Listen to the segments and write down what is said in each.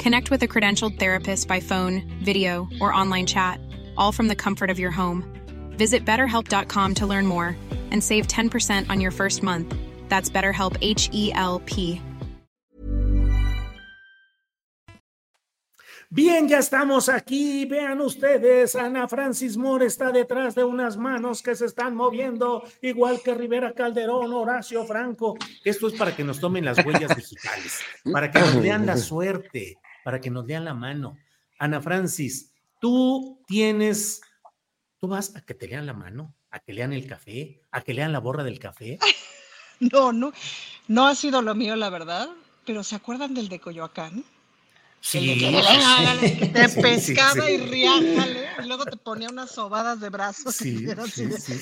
Connect with a credentialed therapist by phone, video, or online chat, all from the comfort of your home. Visit betterhelp.com to learn more and save 10% on your first month. That's BetterHelp H E L P. Bien, ya estamos aquí. Vean ustedes, Ana Francis Moore está detrás de unas manos que se están moviendo, igual que Rivera Calderón, Horacio Franco. Esto es para que nos tomen las huellas digitales, para que nos lean la suerte, para que nos lean la mano. Ana Francis, tú tienes, tú vas a que te lean la mano, a que lean el café, a que lean la borra del café. No, no, no ha sido lo mío, la verdad, pero ¿se acuerdan del de Coyoacán? Sí, te sí, pescaba sí, y sí. riájale, y luego te ponía unas sobadas de brazos. Sí.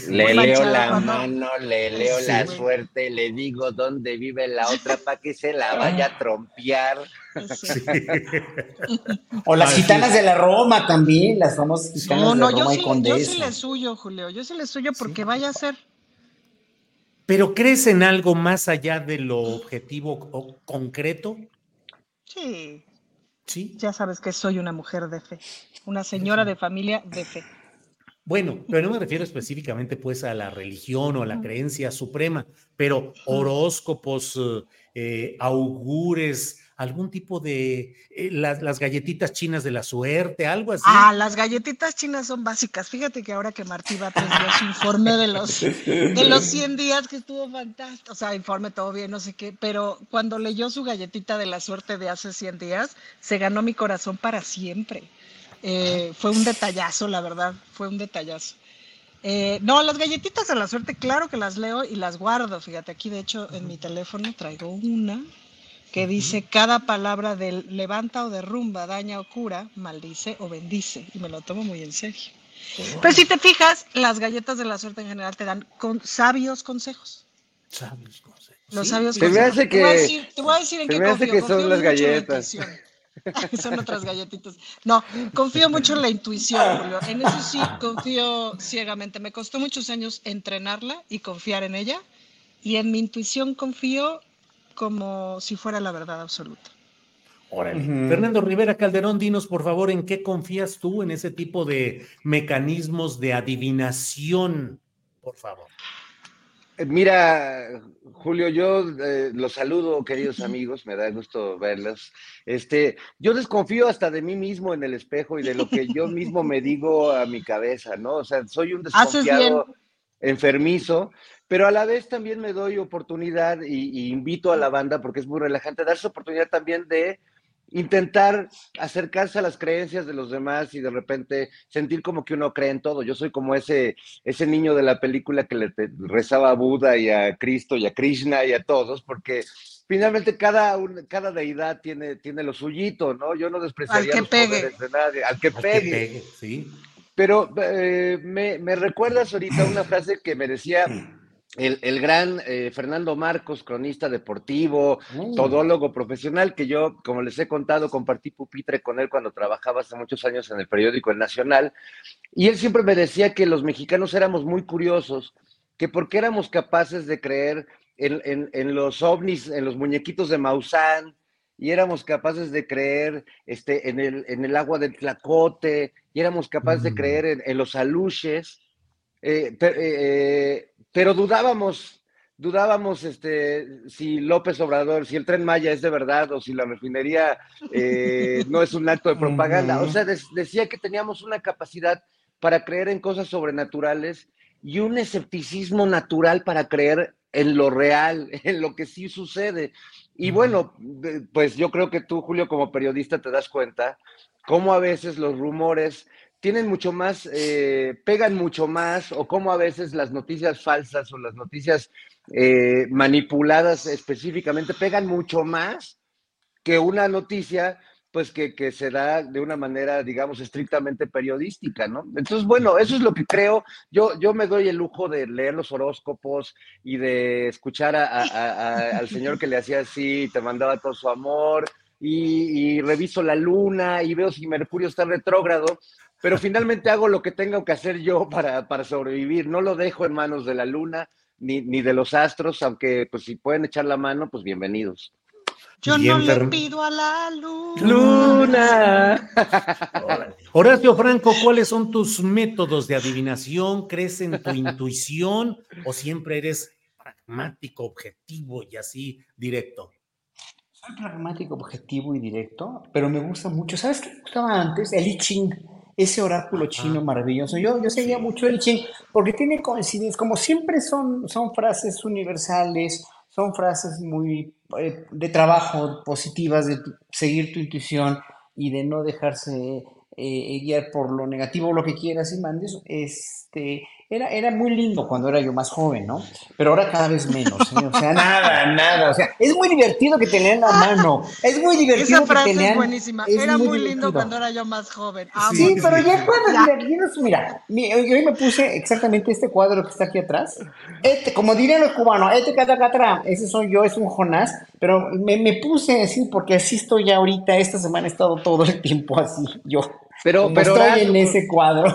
Le leo la ¿no? mano, le leo Sí, la güey. suerte, le digo dónde vive la otra para que se la vaya a trompear. Sí. O las Así gitanas de la Roma también, las famosas gitanas No, no, de yo Roma y yo sí le suyo, Julio, yo sí le suyo porque vaya a ser. Pero ¿crees en algo más allá de lo objetivo o concreto? Sí, Sí. ya sabes que soy una mujer de fe, una señora de familia de fe. Bueno, pero no me refiero específicamente pues a la religión o a la creencia suprema, pero horóscopos, eh, eh, augures, algún tipo de eh, las, las galletitas chinas de la suerte, algo así. Ah, las galletitas chinas son básicas. Fíjate que ahora que Martí Batres dio su informe de los, de los 100 días que estuvo fantástico, o sea, informe todo bien, no sé qué, pero cuando leyó su galletita de la suerte de hace 100 días, se ganó mi corazón para siempre. Eh, fue un detallazo, la verdad, fue un detallazo. Eh, no, las galletitas de la suerte, claro que las leo y las guardo. Fíjate, aquí de hecho en mi teléfono traigo una que dice cada palabra del levanta o derrumba, daña o cura, maldice o bendice. Y me lo tomo muy en serio. Pero si te fijas, las galletas de la suerte en general te dan con sabios consejos. Sabios consejos. Los Sí, sabios Se me consejos. hace te, voy a que- decir, te voy a decir en qué confío. que son Confío las mucho en la galletas. son otras galletitas. No, confío mucho en la intuición, Julio. En eso sí confío ciegamente. Me costó muchos años entrenarla y confiar en ella. Y en mi intuición confío como si fuera la verdad absoluta. Órale. Fernando Rivera Calderón, dinos por favor en qué confías tú en ese tipo de mecanismos de adivinación, por favor. Eh, Mira, Julio, yo eh, los saludo, queridos amigos, me da gusto verlos. Este, yo desconfío hasta de mí mismo en el espejo y de lo que yo mismo me digo a mi cabeza, ¿no? O sea, soy un desconfiado enfermizo, pero a la vez también me doy oportunidad y, y invito a la banda, porque es muy relajante, darse oportunidad también de intentar acercarse a las creencias de los demás y de repente sentir como que uno cree en todo. Yo soy como ese, ese niño de la película que le te- rezaba a Buda y a Cristo y a Krishna y a todos, porque finalmente cada, un- cada deidad tiene, tiene lo suyito, ¿no? Yo no despreciaría Al que los pegue. poderes de nadie, al que Al que pegue. pegue, sí. Pero eh, me, me recuerdas ahorita una frase que me decía el, el gran eh, Fernando Marcos, cronista deportivo, Mm. todólogo profesional, que yo, como les he contado, compartí pupitre con él cuando trabajaba hace muchos años en el periódico El Nacional. Y él siempre me decía que los mexicanos éramos muy curiosos, que porque éramos capaces de creer en, en- en los ovnis, en los muñequitos de Maussan, y éramos capaces de creer este, en, el, en el agua del Tlacote, y éramos capaces de Mm. creer en, los aluches, eh, eh, pero dudábamos dudábamos este, si López Obrador, si el tren Maya es de verdad o si la refinería eh, no es un acto de propaganda. O sea, decía que teníamos una capacidad para creer en cosas sobrenaturales y un escepticismo natural para creer en lo real, en lo que sí sucede. Y bueno, pues yo creo que tú, Julio, como periodista, te das cuenta cómo a veces los rumores tienen mucho más, eh, pegan mucho más, o cómo a veces las noticias falsas o las noticias eh, manipuladas específicamente pegan mucho más que una noticia pues que, que, se da de una manera, digamos, estrictamente periodística, ¿no? Entonces, bueno, eso es lo que creo. Yo, yo me doy el lujo de leer los horóscopos y de escuchar al señor que le hacía así, te mandaba todo su amor, y, reviso la luna y veo si Mercurio está retrógrado, pero finalmente hago lo que tengo que hacer yo para, para sobrevivir. No lo dejo en manos de la luna ni, ni de los astros, aunque pues si pueden echar la mano, pues bienvenidos. Yo no le pido a la luna. Luna. Horacio Franco, ¿cuáles son tus métodos de adivinación? ¿Crees en tu intuición o siempre eres pragmático, objetivo y así directo? Soy pragmático, objetivo y directo, pero me gusta mucho. ¿Sabes qué me gustaba antes? El I Ching, ese oráculo chino maravilloso. Yo, yo seguía mucho el Ching porque tiene coincidencias, como siempre son, son frases universales son frases muy eh, de trabajo, positivas, de seguir tu intuición y de no dejarse eh, guiar por lo negativo o lo que quieras y mandes. Este, era, era muy lindo cuando era yo más joven, ¿no? Pero ahora cada vez menos, ¿eh? O sea, nada, nada. O sea, es muy divertido que te lean la mano. Es muy divertido Esa frase que te lean. es buenísima. era muy, lindo cuando era yo más joven. Sí, pero ya cuando mira, mira, hoy me puse exactamente este cuadro que está aquí atrás. Este, como dirían los cubanos, este catacatrán, ese soy yo, es un Jonás, pero me, me puse así porque así estoy ya ahorita, esta semana he estado todo el tiempo así, yo. Pero, pero estoy en ese cuadro.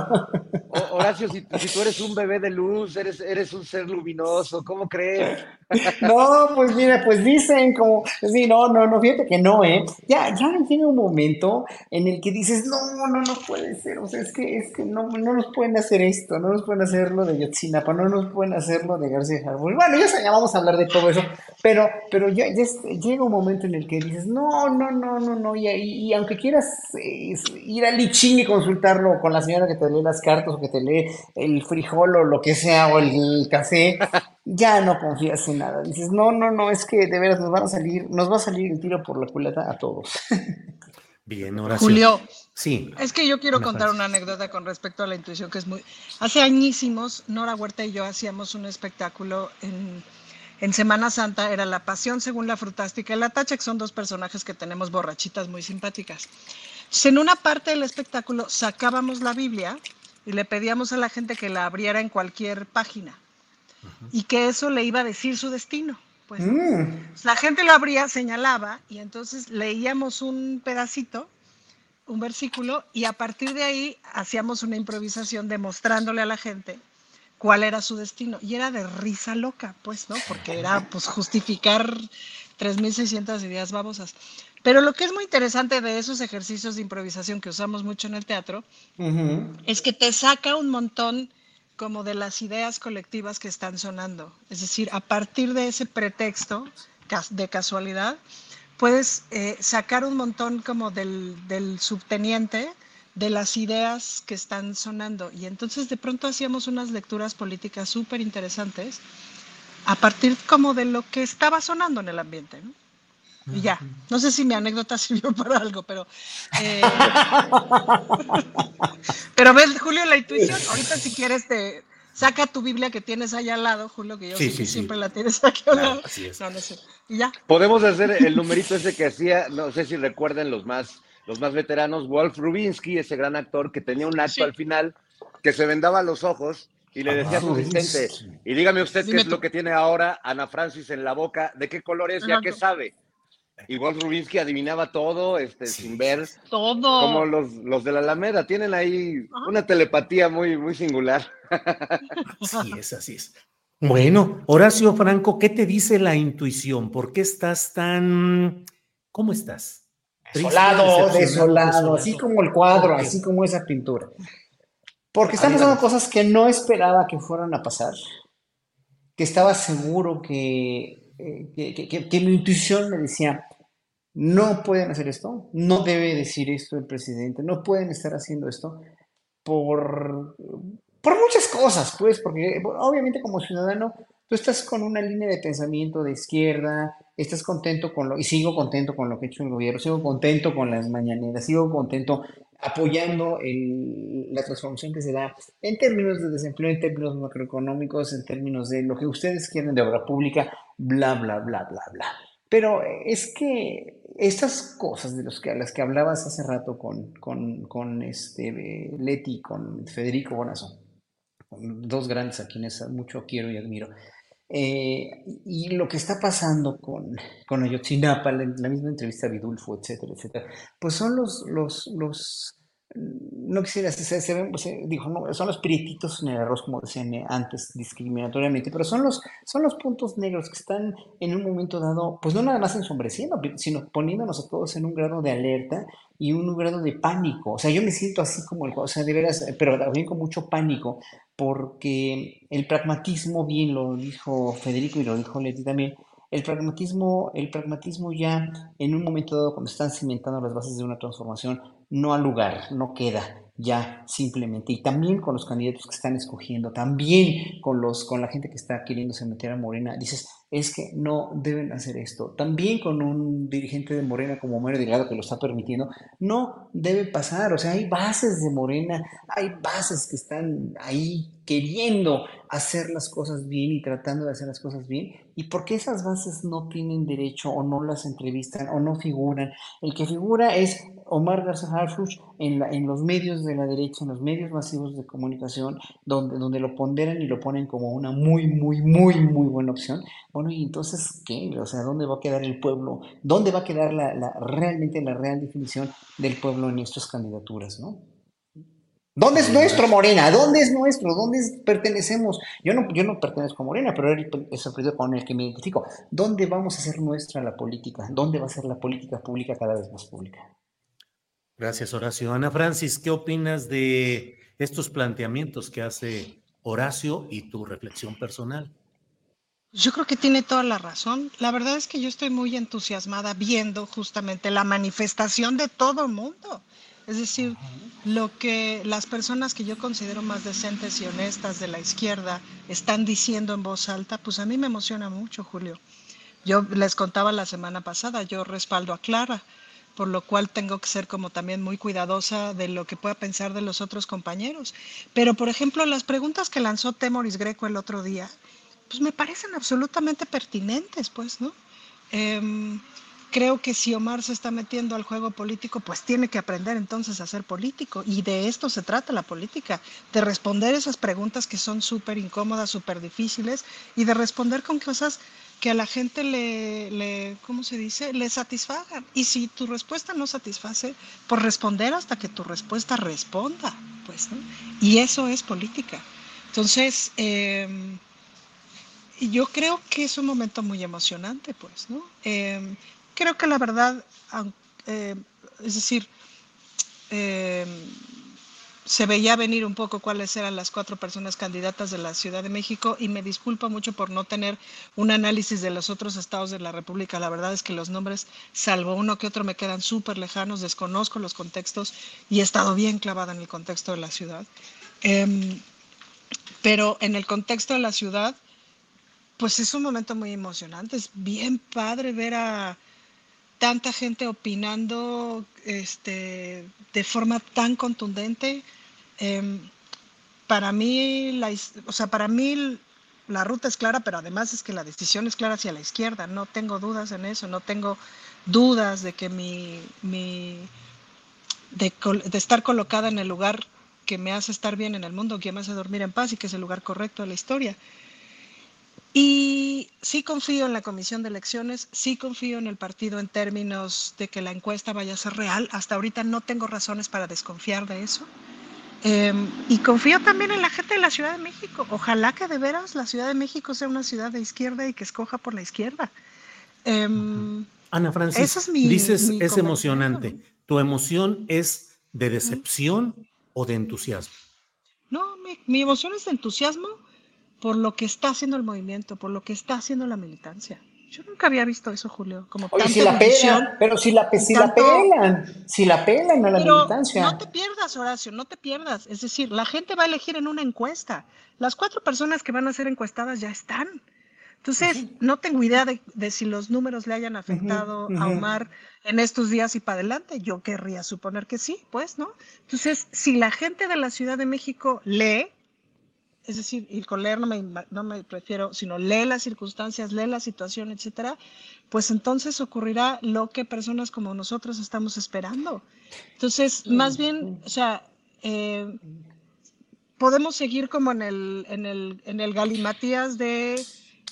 Horacio, si, tú eres un bebé de luz, eres, eres un ser luminoso, ¿cómo crees? No, pues mira, pues dicen como, sí, no, no, no, fíjate que no, ¿eh? Ya, ya llega un momento en el que dices, no, no, no puede ser, o sea, es que, es que no, no nos pueden hacer esto, no nos pueden hacer lo de Yotzinapa, no nos pueden hacer lo de García Harbour. Bueno, ya, ya vamos a hablar de todo eso, pero, pero ya, ya llega un momento en el que dices, no, no, no, no, no, y, y, aunque quieras eh, ir al Lichín y consultarlo con la señora que te lee las cartas o que te lee el frijol o lo que sea, o el café, ya no confías en nada. Dices, no, no, no, es que de veras nos van a salir, nos va a salir el tiro por la culata a todos. Bien, ahora Julio. Sí. Es que yo quiero contar una anécdota con respecto a la intuición que es muy. Hace añísimos, Nora Huerta y yo hacíamos un espectáculo en, en Semana Santa, era La Pasión según la Frutástica y la Tacha, que son dos personajes que tenemos borrachitas muy simpáticas. Entonces, en una parte del espectáculo sacábamos la Biblia y le pedíamos a la gente que la abriera en cualquier página y que eso le iba a decir su destino. Pues mm. la gente lo abría, señalaba y entonces leíamos un pedacito, un versículo y a partir de ahí hacíamos una improvisación demostrándole a la gente cuál era su destino y era de risa loca, pues, ¿no? Porque era pues justificar 3600 ideas babosas. Pero lo que es muy interesante de esos ejercicios de improvisación que usamos mucho en el teatro es que te saca un montón como de las ideas colectivas que están sonando. Es decir, a partir de ese pretexto de casualidad, puedes eh, sacar un montón como del, del subteniente de las ideas que están sonando. Y entonces de pronto hacíamos unas lecturas políticas súper interesantes a partir como de lo que estaba sonando en el ambiente. ¿no? Y ya, no sé si mi anécdota sirvió para algo, pero... Eh, pero ves, Julio, la intuición, ahorita si quieres te... Saca tu Biblia que tienes ahí al lado, Julio, que yo sé que siempre la tienes aquí al lado. Así es. No, no sé. Y ya. Podemos hacer el numerito ese que hacía, no sé si recuerden los más, los más veteranos, Wolf Rubinsky, ese gran actor que tenía un acto al final que se vendaba los ojos y le decía a su asistente, y dígame usted qué es lo que tiene ahora Ana Francis en la boca, de qué color es y a qué sabe. Igual Rubinsky adivinaba todo, este, sin ver. Todo. Como los, los de la Alameda, tienen ahí una telepatía muy, muy singular. Así es, así es. Bueno, Horacio Franco, ¿qué te dice la intuición? ¿Por qué estás tan... ¿Cómo estás? Desolado, desolado, así como el cuadro, así como esa pintura. Porque están pasando cosas que no esperaba que fueran a pasar que estaba seguro que, eh, que, mi intuición me decía, no pueden hacer esto, no debe decir esto el presidente, no pueden estar haciendo esto por, por muchas cosas, pues, porque obviamente como ciudadano tú estás con una línea de pensamiento de izquierda, estás contento con lo, y sigo contento con lo que ha hecho el gobierno, sigo contento con las mañaneras, sigo contento apoyando la transformación que se da en términos de desempleo, en términos macroeconómicos, en términos de lo que ustedes quieren de obra pública, bla, bla, bla, bla, bla. Pero es que estas cosas de las que hablabas hace rato con, con, este, Leti, con Federico Bonazo, dos grandes a quienes mucho quiero y admiro, eh, y lo que está pasando con, con Ayotzinapa, la, misma entrevista a Vidulfo, etcétera, etcétera, pues son los, los, los no quisiera, se, se, ven, dijo, no, son los prietitos en el arroz, como decían antes, discriminatoriamente, pero son los, son los puntos negros que están en un momento dado, pues no nada más ensombreciendo, sino poniéndonos a todos en un grado de alerta y un grado de pánico. O sea, yo me siento así como el, o sea, de veras, pero también con mucho pánico, porque el pragmatismo, bien lo dijo Federico y lo dijo Leti también, el pragmatismo, el pragmatismo ya en un momento dado, cuando están cimentando las bases de una transformación, no ha lugar, no queda ya simplemente. Y también con los candidatos que están escogiendo, también con, los, con la gente que está queriéndose meter a Morena, dices, es que no deben hacer esto. También con un dirigente de Morena como Mario Delgado que lo está permitiendo, no debe pasar. O sea, hay bases de Morena, hay bases que están ahí queriendo hacer las cosas bien y tratando de hacer las cosas bien. ¿Y por qué esas bases no tienen derecho o no las entrevistan o no figuran? El que figura es Omar Garza Harfuch en, en los medios de la derecha, en los medios masivos de comunicación, donde, donde lo ponderan y lo ponen como una muy, muy, muy, muy buena opción. Bueno, y entonces, ¿qué? O sea, ¿dónde va a quedar el pueblo? ¿Dónde va a quedar la, la realmente la real definición del pueblo en estas candidaturas, no? ¿Dónde es nuestro Morena? ¿Dónde es nuestro? ¿Dónde pertenecemos? Yo no, yo no pertenezco a Morena, pero es el periodo con el que me identifico. ¿Dónde vamos a hacer nuestra la política? ¿Dónde va a ser la política pública cada vez más pública? Gracias, Horacio. Ana Francis, ¿qué opinas de estos planteamientos que hace Horacio y tu reflexión personal? Yo creo que tiene toda la razón. La verdad es que yo estoy muy entusiasmada viendo justamente la manifestación de todo el mundo. Es decir, lo que las personas que yo considero más decentes y honestas de la izquierda están diciendo en voz alta, pues a mí me emociona mucho, Julio. Yo les contaba la semana pasada, yo respaldo a Clara, por lo cual tengo que ser como también muy cuidadosa de lo que pueda pensar de los otros compañeros. Pero, por ejemplo, las preguntas que lanzó Temoris Greco el otro día, pues me parecen absolutamente pertinentes, pues, ¿no? Em, creo que si Omar se está metiendo al juego político, pues tiene que aprender entonces a ser político. Y de esto se trata la política, de responder esas preguntas que son súper incómodas, súper difíciles, y de responder con cosas que a la gente le, ¿cómo se dice?, le satisfagan. Y si tu respuesta no satisface, por pues responder hasta que tu respuesta responda, pues. Y eso es política. Entonces, em, yo creo que es un momento muy emocionante, pues, ¿no? Em, creo que la verdad, eh, es decir, em, se veía venir un poco cuáles eran las cuatro personas candidatas de la Ciudad de México y me disculpo mucho por no tener un análisis de los otros estados de la República. La verdad es que los nombres, salvo uno que otro, me quedan súper lejanos, desconozco los contextos y he estado bien clavada en el contexto de la ciudad. Em, pero en el contexto de la ciudad, pues es un momento muy emocionante. Es bien padre ver a tanta gente opinando este, de forma tan contundente. Em, para mí, la, o sea, para mí la ruta es clara, pero además es que la decisión es clara hacia la izquierda. No tengo dudas en eso, no tengo dudas de que mi, mi de, de, estar colocada en el lugar que me hace estar bien en el mundo, que me hace dormir en paz y que es el lugar correcto de la historia. Y sí confío en la comisión de elecciones, sí confío en el partido en términos de que la encuesta vaya a ser real. Hasta ahorita no tengo razones para desconfiar de eso. Em, y confío también en la gente de la Ciudad de México. Ojalá que de veras la Ciudad de México sea una ciudad de izquierda y que escoja por la izquierda. Em, Ana Francis, dices es emocionante. ¿Tu emoción es de decepción o de entusiasmo? No, mi emoción es de entusiasmo por lo que está haciendo el movimiento, por lo que está haciendo la militancia. Yo nunca había visto eso, Julio. Como Oye, si la pelan, pero si la, si la pelan, si la pelan a la militancia. No te pierdas, Horacio, no te pierdas. Es decir, la gente va a elegir en una encuesta. Las cuatro personas que van a ser encuestadas ya están. Entonces, no tengo idea de, si los números le hayan afectado a Omar en estos días y para adelante. Yo querría suponer que sí, pues, ¿no? Entonces, si la gente de la Ciudad de México lee, es decir, y con leer no me, no me prefiero, sino lee las circunstancias, lee la situación, etcétera, pues entonces ocurrirá lo que personas como nosotros estamos esperando. Entonces, más bien, o sea, eh, podemos seguir como en el, en el, en el galimatías de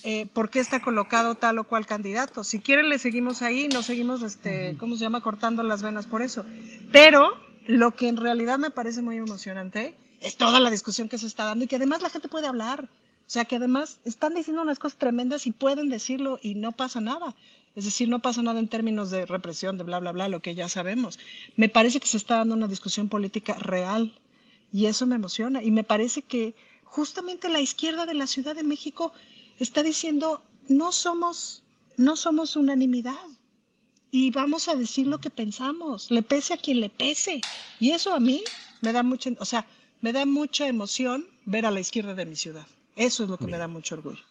eh, por qué está colocado tal o cual candidato. Si quieren, le seguimos ahí, no seguimos, este, ¿cómo se llama?, cortando las venas por eso. Pero lo que en realidad me parece muy emocionante es toda la discusión que se está dando y que además la gente puede hablar. O sea, que además están diciendo unas cosas tremendas y pueden decirlo y no pasa nada. Es decir, no pasa nada en términos de represión, de bla, bla, bla, lo que ya sabemos. Me parece que se está dando una discusión política real y eso me emociona. Y me parece que justamente la izquierda de la Ciudad de México está diciendo, no somos, no somos unanimidad y vamos a decir lo que pensamos, le pese a quien le pese. Y eso a mí me da mucho, o sea, me da mucha emoción ver a la izquierda de mi ciudad. Eso es lo que me da mucho orgullo.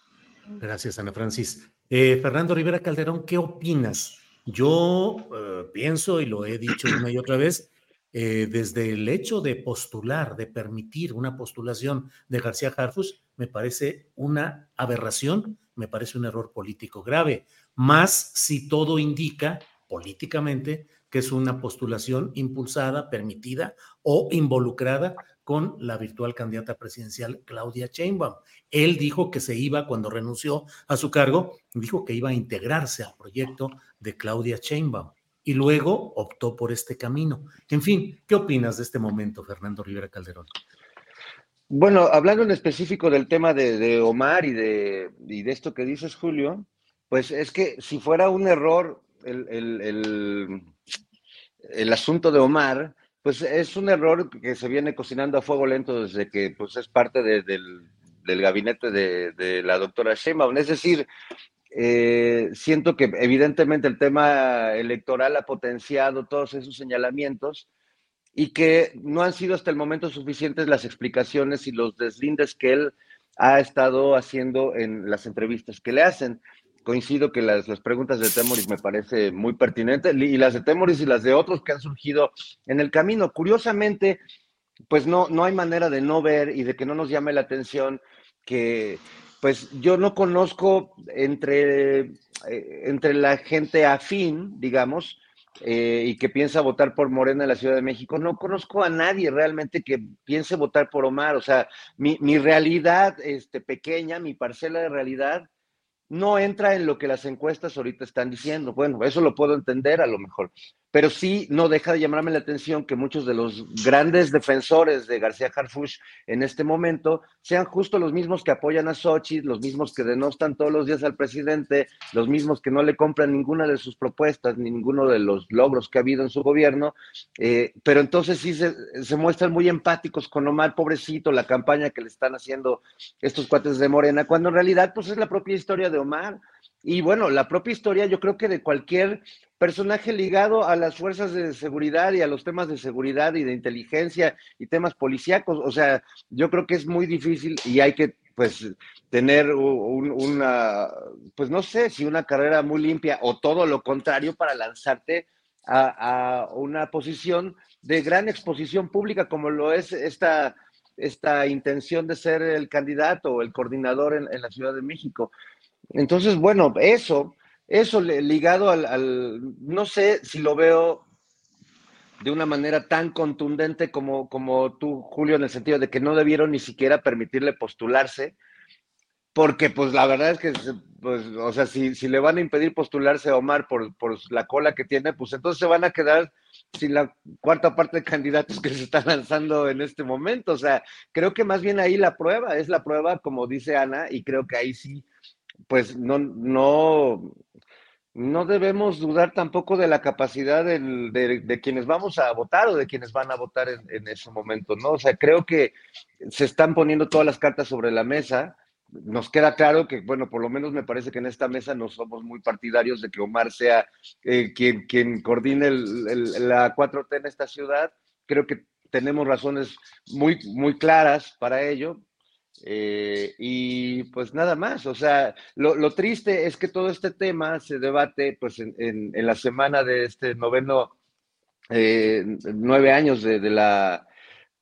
Gracias, Ana Francis. Eh, Fernando Rivera Calderón, ¿qué opinas? Yo eh, pienso, y lo he dicho una y otra vez, eh, desde el hecho de postular, de permitir una postulación de García Harfus, me parece una aberración, me parece un error político grave, más si todo indica políticamente que es una postulación impulsada, permitida o involucrada con la virtual candidata presidencial Claudia Sheinbaum. Él dijo que se iba, cuando renunció a su cargo, dijo que iba a integrarse al proyecto de Claudia Sheinbaum y luego optó por este camino. En fin, ¿qué opinas de este momento, Fernando Rivera Calderón? Bueno, hablando en específico del tema de, Omar y de, y de, esto que dices, Julio, pues es que si fuera un error el, el, el asunto de Omar, pues es un error que se viene cocinando a fuego lento desde que pues, es parte del, gabinete de, la doctora Sheinbaum. Es decir, eh, siento que evidentemente el tema electoral ha potenciado todos esos señalamientos y que no han sido hasta el momento suficientes las explicaciones y los deslindes que él ha estado haciendo en las entrevistas que le hacen coincido que las, preguntas de Temoris me parece muy pertinente y las de Temoris y las de otros que han surgido en el camino. Curiosamente, pues no, no hay manera de no ver y de que no nos llame la atención que pues yo no conozco entre, eh, entre la gente afín, digamos, eh, y que piensa votar por Morena en la Ciudad de México, no conozco a nadie realmente que piense votar por Omar. O sea, mi, mi realidad este, pequeña, mi parcela de realidad, no entra en lo que las encuestas ahorita están diciendo. Bueno, eso lo puedo entender a lo mejor, pero sí no deja de llamarme la atención que muchos de los grandes defensores de García Harfush en este momento sean justo los mismos que apoyan a Sochi, los mismos que denostan todos los días al presidente, los mismos que no le compran ninguna de sus propuestas, ni ninguno de los logros que ha habido en su gobierno, eh, pero entonces sí se, se, muestran muy empáticos con Omar, pobrecito, la campaña que le están haciendo estos cuates de Morena, cuando en realidad pues es la propia historia de Omar. Y bueno, la propia historia yo creo que de cualquier personaje ligado a las fuerzas de seguridad y a los temas de seguridad y de inteligencia y temas policíacos. O sea, yo creo que es muy difícil y hay que, pues, tener una, pues no sé, si una carrera muy limpia o todo lo contrario para lanzarte a, una posición de gran exposición pública como lo es esta, esta intención de ser el candidato o el coordinador en la Ciudad de México. Entonces, bueno, eso eso ligado al, no sé si lo veo de una manera tan contundente como, como tú, Julio, en el sentido de que no debieron ni siquiera permitirle postularse, porque pues la verdad es que, pues, o sea, si, si le van a impedir postularse a Omar por, por la cola que tiene, pues entonces se van a quedar sin la cuarta parte de candidatos que se están lanzando en este momento. O sea, creo que más bien ahí la prueba, es la prueba, como dice Ana, y creo que ahí sí, pues no, no, no debemos dudar tampoco de la capacidad de, quienes vamos a votar o de quienes van a votar en, ese momento, ¿no? O sea, creo que se están poniendo todas las cartas sobre la mesa nos queda claro que, bueno, por lo menos me parece que en esta mesa no somos muy partidarios de que Omar sea eh, quien, coordine la 4T en esta ciudad. Creo que tenemos razones muy, muy claras para ello. Eh, y pues nada más, o sea, lo, triste es que todo este tema se debate pues en, la semana de este noveno, eh, nueve años de, la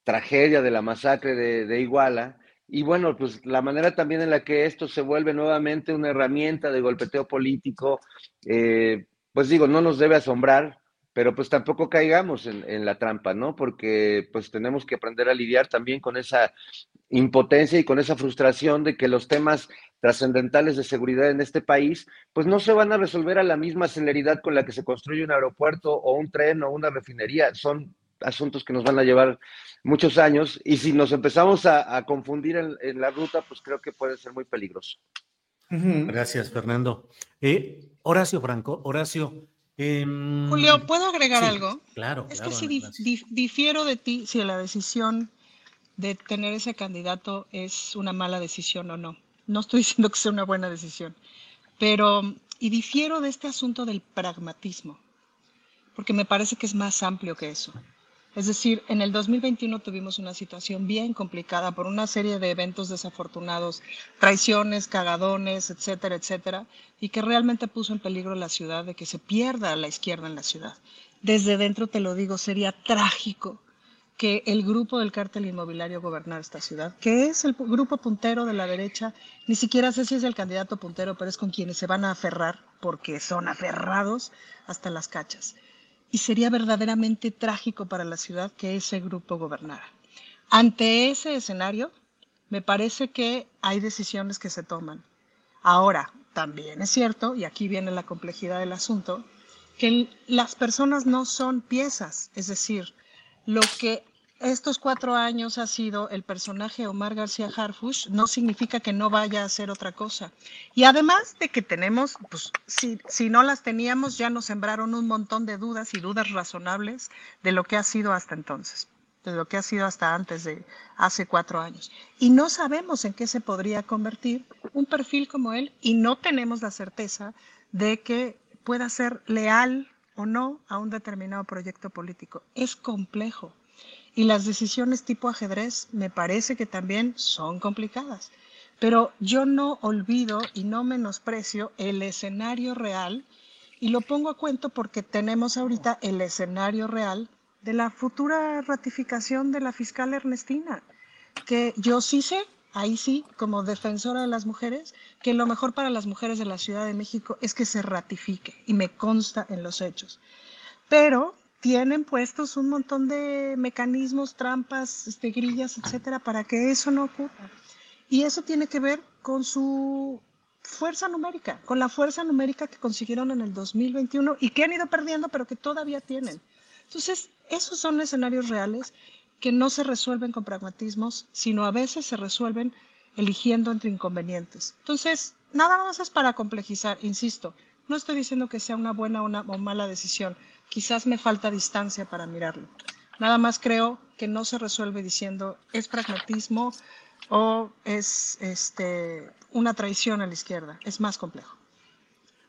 tragedia, de la masacre de Iguala, y bueno, pues la manera también en la que esto se vuelve nuevamente una herramienta de golpeteo político, eh, pues digo, no nos debe asombrar, pero pues tampoco caigamos en, la trampa, ¿no? Porque pues tenemos que aprender a lidiar también con esa impotencia y con esa frustración de que los temas trascendentales de seguridad en este país, pues no se van a resolver a la misma celeridad con la que se construye un aeropuerto o un tren o una refinería. Son asuntos que nos van a llevar muchos años y si nos empezamos a, confundir en, la ruta, pues creo que puede ser muy peligroso. Gracias, Fernando. Eh, Horacio Franco, Horacio. Em, Julio, ¿puedo agregar algo? Claro. Es que si difiero de ti si la decisión de tener ese candidato es una mala decisión o no. No estoy diciendo que sea una buena decisión, pero y difiero de este asunto del pragmatismo, porque me parece que es más amplio que eso. Es decir, en el 2021 tuvimos una situación bien complicada por una serie de eventos desafortunados, traiciones, cagadones, etcétera, etcétera, y que realmente puso en peligro la ciudad de que se pierda la izquierda en la ciudad. Desde dentro te lo digo, sería trágico que el grupo del cártel inmobiliario gobernara esta ciudad, que es el grupo puntero de la derecha, ni siquiera sé si es el candidato puntero, pero es con quienes se van a aferrar, porque son aferrados hasta las cachas y sería verdaderamente trágico para la ciudad que ese grupo gobernara. Ante ese escenario, me parece que hay decisiones que se toman. Ahora, también es cierto, y aquí viene la complejidad del asunto, que las personas no son piezas, es decir, lo que estos cuatro años ha sido el personaje Omar García Harfush, no significa que no vaya a hacer otra cosa. Y además de que tenemos, pues si, si no las teníamos, ya nos sembraron un montón de dudas y dudas razonables de lo que ha sido hasta entonces, de lo que ha sido hasta antes de hace cuatro años. Y no sabemos en qué se podría convertir un perfil como él y no tenemos la certeza de que pueda ser leal o no a un determinado proyecto político. Es complejo. Y las decisiones tipo ajedrez me parece que también son complicadas. Pero yo no olvido y no menosprecio el escenario real y lo pongo a cuento porque tenemos ahorita el escenario real de la futura ratificación de la fiscal Ernestina, que yo sí sé, ahí sí, como defensora de las mujeres, que lo mejor para las mujeres de la Ciudad de México es que se ratifique y me consta en los hechos. Pero tienen puestos un montón de mecanismos, trampas, este, grillas, etcétera, para que eso no ocurra. Y eso tiene que ver con su fuerza numérica, con la fuerza numérica que consiguieron en el 2021 y que han ido perdiendo, pero que todavía tienen. Entonces, esos son escenarios reales que no se resuelven con pragmatismos, sino a veces se resuelven eligiendo entre inconvenientes. Entonces, nada más es para complejizar, insisto, no estoy diciendo que sea una buena o una o mala decisión, quizás me falta distancia para mirarlo. Nada más creo que no se resuelve diciendo es pragmatismo o es este, una traición a la izquierda. Es más complejo.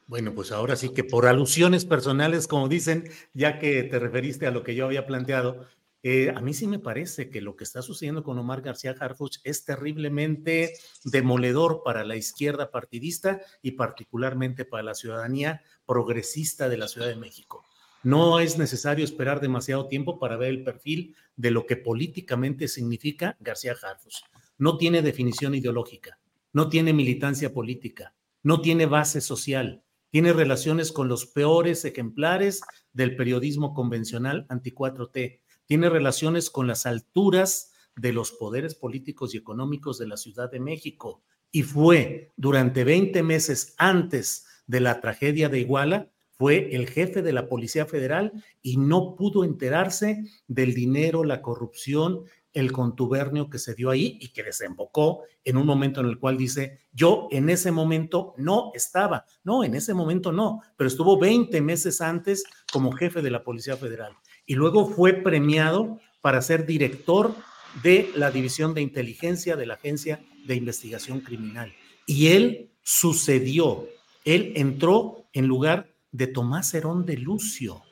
Bueno, pues ahora sí que por alusiones personales, como dicen, ya que te referiste a lo que yo había planteado, eh, a mí sí me parece que lo que está sucediendo con Omar García Harfuch es terriblemente demoledor para la izquierda partidista y particularmente para la ciudadanía progresista de la Ciudad de México. No es necesario esperar demasiado tiempo para ver el perfil de lo que políticamente significa García Harfus. No tiene definición ideológica, no tiene militancia política, no tiene base social, tiene relaciones con los peores ejemplares del periodismo convencional anti-4T, tiene relaciones con las alturas de los poderes políticos y económicos de la Ciudad de México y fue durante 20 meses antes de la tragedia de Iguala fue el jefe de la Policía Federal y no pudo enterarse del dinero, la corrupción, el contubernio que se dio ahí y que desembocó en un momento en el cual dice, yo en ese momento no estaba, no, en ese momento no, pero estuvo 20 meses antes como jefe de la Policía Federal y luego fue premiado para ser director de la División de Inteligencia de la Agencia de Investigación Criminal. Y él sucedió, él entró en lugar de Tomás Herón de Lucio.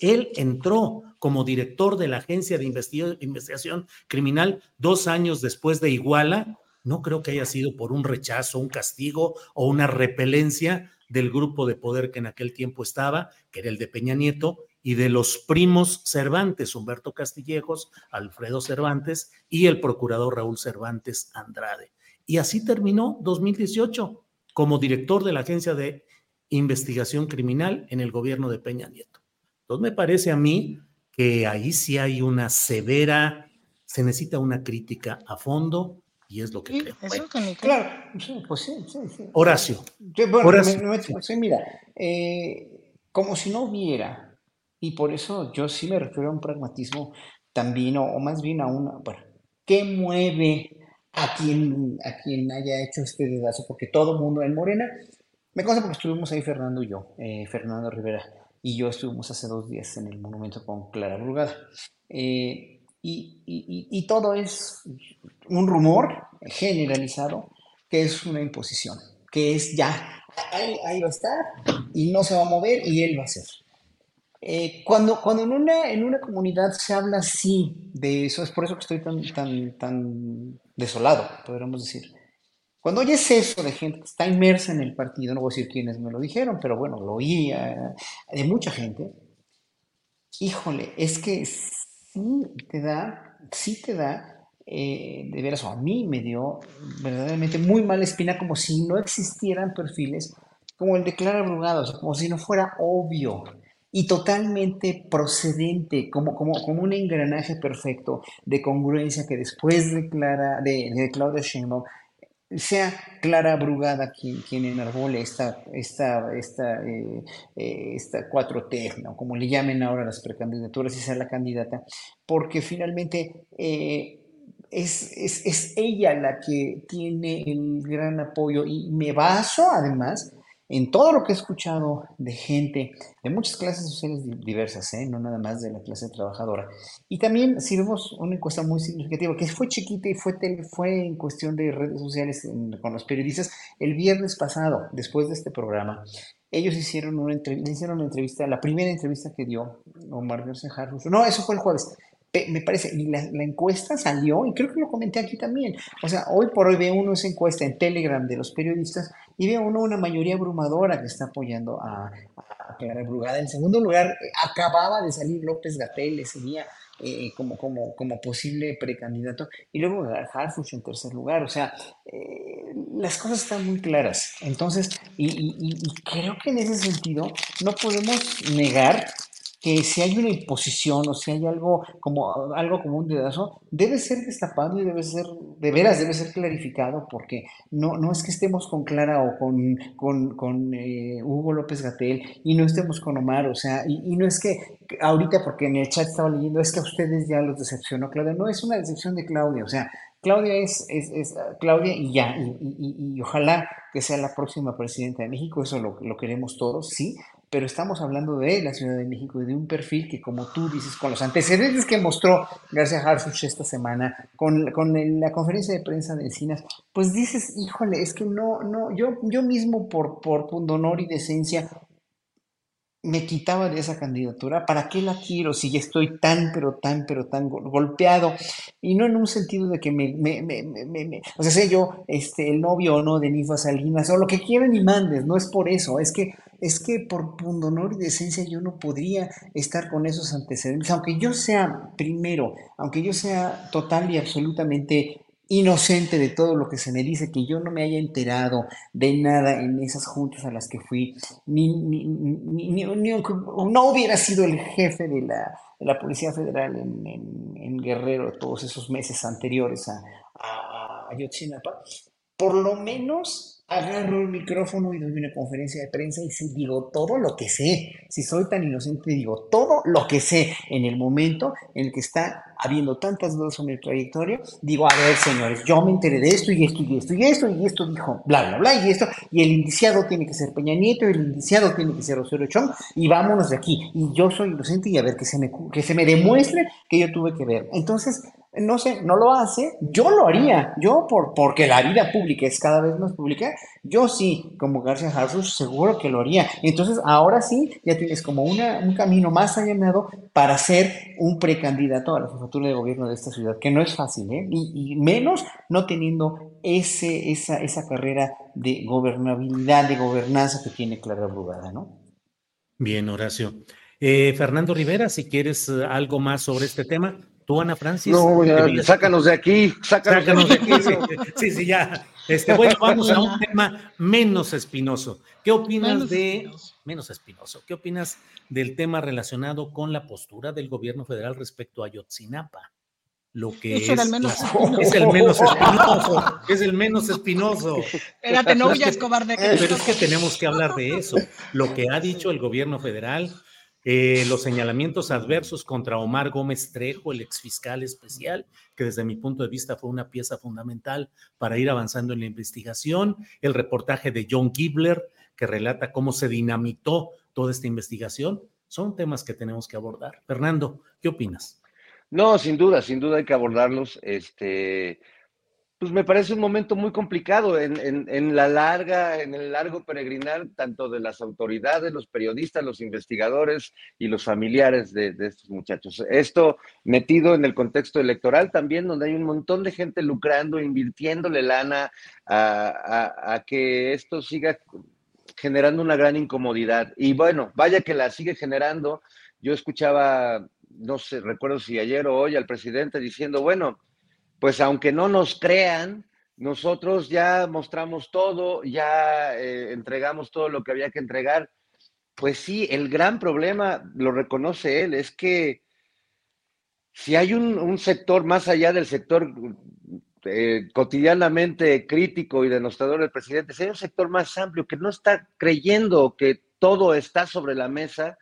Él entró como director de la Agencia de Investigación Criminal dos años después de Iguala. No creo que haya sido por un rechazo, un castigo o una repelencia del grupo de poder que en aquel tiempo estaba, que era el de Peña Nieto, y de los primos Cervantes, Humberto Castillejos, Alfredo Cervantes y el procurador Raúl Cervantes Andrade. Y así terminó 2018 como director de la Agencia de Investigación Criminal en el gobierno de Peña Nieto. Entonces me parece a mí que ahí sí hay una severa, se necesita una crítica a fondo y es lo que creo. claro, pues sí, sí, Horacio. Horacio. mira, eh, como si no hubiera, y por eso yo sí me refiero a un pragmatismo también, o, más bien a una, bueno, ¿qué mueve a quien, a quien haya hecho este dedazo? Porque todo el mundo en Morena, me consta porque estuvimos ahí Fernando y yo, eh, Fernando Rivera y yo estuvimos hace dos días en el monumento con Clara Brugada. Eh, y, todo es un rumor generalizado que es una imposición, que es ya, ahí, va a estar y no se va a mover y él va a ser. Eh, cuando cuando en, una, en una comunidad se habla así de eso, es por eso que estoy tan, tan, tan desolado, podríamos decir. Cuando oyes eso de gente que está inmersa en el partido, no voy a decir quiénes me lo dijeron, pero bueno, lo oía de mucha gente, híjole, es que sí te da, sí te da, eh, de veras, o a mí me dio verdaderamente muy mala espina, como si no existieran perfiles como el de Clara Brugado, como si no fuera obvio y totalmente procedente, como, como, como un engranaje perfecto de congruencia que después de, Clara, de, de Claudia Sheinbaum sea Clara Brugada quien, quien enarbole esta, esta, esta, eh, eh, esta 4T, ¿no? como le llamen ahora las precandidaturas, y sea la candidata, porque finalmente eh, es, es, es, ella la que tiene el gran apoyo y me baso además en todo lo que he escuchado de gente de muchas clases sociales diversas, ¿eh? no nada más de la clase trabajadora. Y también, si vemos una encuesta muy significativa, que fue chiquita y fue, fue en cuestión de redes sociales con los periodistas, el viernes pasado, después de este programa, ellos hicieron una, hicieron una entrevista, la primera entrevista que dio Omar García No, eso fue el jueves me parece, y la, encuesta salió, y creo que lo comenté aquí también. O sea, hoy por hoy ve uno esa encuesta en Telegram de los periodistas y ve uno una mayoría abrumadora que está apoyando a, Clara Brugada. En segundo lugar, acababa de salir López Gatel, ese día. Eh, como, como, como posible precandidato, y luego Harfuch en tercer lugar. O sea, eh, las cosas están muy claras. Entonces, y, creo que en ese sentido no podemos negar que si hay una imposición o si hay algo como, algo como un dedazo, debe ser destapado y debe ser, de veras, debe ser clarificado, porque no, no es que estemos con Clara o con, con, con eh, Hugo López Gatel y no estemos con Omar, o sea, y, no es que ahorita, porque en el chat estaba leyendo, es que a ustedes ya los decepcionó Claudia, no es una decepción de Claudia, o sea, Claudia es, es, Claudia y ya, y, y, ojalá que sea la próxima presidenta de México, eso lo, lo queremos todos, sí, pero estamos hablando de la Ciudad de México y de un perfil que, como tú dices, con los antecedentes que mostró García Harfuch esta semana, con, con la conferencia de prensa de Encinas, pues dices, híjole, es que no, no, yo, yo mismo por, por pundonor y decencia me quitaba de esa candidatura, ¿para qué la quiero si ya estoy tan, pero tan, pero tan golpeado? Y no en un sentido de que me, me, me, me o sea, sé yo, este, el novio o no de Nifa Salinas, o lo que quieran y mandes, no es por eso, es que, es que por pundonor y decencia yo no podría estar con esos antecedentes, aunque yo sea primero, aunque yo sea total y absolutamente inocente de todo lo que se me dice, que yo no me haya enterado de nada en esas juntas a las que fui, ni, ni, no hubiera sido el jefe de la, Policía Federal en, Guerrero todos esos meses anteriores a, a, a Yotzinapa, por lo menos agarro el micrófono y doy una conferencia de prensa y digo todo lo que sé. Si soy tan inocente, digo todo lo que sé en el momento en el que está habiendo tantas dudas sobre mi trayectoria. Digo, a ver, señores, yo me enteré de esto y esto y esto y esto y esto dijo bla, bla, bla y esto. Y el indiciado tiene que ser Peña Nieto y el indiciado tiene que ser Osorio Chong y vámonos de aquí. Y yo soy inocente y a ver que se me, que se me demuestre que yo tuve que ver. Entonces, no sé, no lo hace, yo lo haría, yo por, porque la vida pública es cada vez más pública, yo sí, como García Harfuch, seguro que lo haría. Entonces, ahora sí, ya tienes como una, un camino más allanado para ser un precandidato a la jefatura de gobierno de esta ciudad, que no es fácil, ¿eh? Y, menos no teniendo ese, esa, esa carrera de gobernabilidad, de gobernanza que tiene Clara Brugada, ¿no? Bien, Horacio. Eh, Fernando Rivera, si quieres eh, algo más sobre este tema, tú, Ana Francis. No, sácanos de aquí, sácanos, de aquí. sí, sí, ya. Este, bueno, vamos a un tema menos espinoso. ¿Qué opinas de menos espinoso? ¿Qué opinas del tema relacionado con la postura del gobierno federal respecto a Yotzinapa? Lo que es, el menos es el menos espinoso, es el menos espinoso. Espérate, no huyas, cobarde. Pero es que tenemos que hablar de eso. Lo que ha dicho el gobierno federal, eh, los señalamientos adversos contra Omar Gómez Trejo, el exfiscal especial, que desde mi punto de vista fue una pieza fundamental para ir avanzando en la investigación, el reportaje de John Gibler, que relata cómo se dinamitó toda esta investigación, son temas que tenemos que abordar. Fernando, ¿qué opinas? No, sin duda, sin duda hay que abordarlos. Este, pues me parece un momento muy complicado en, la larga, en el largo peregrinar, tanto de las autoridades, los periodistas, los investigadores y los familiares de, estos muchachos. Esto metido en el contexto electoral también, donde hay un montón de gente lucrando, invirtiéndole lana a, que esto siga generando una gran incomodidad. Y bueno, vaya que la sigue generando. Yo escuchaba, no sé, recuerdo si ayer o hoy al presidente diciendo, bueno, pues aunque no nos crean, nosotros ya mostramos todo, ya eh, entregamos todo lo que había que entregar. Pues sí, el gran problema, lo reconoce él, es que si hay un, sector más allá del sector eh, cotidianamente crítico y denostador del presidente, si hay un sector más amplio que no está creyendo que todo está sobre la mesa,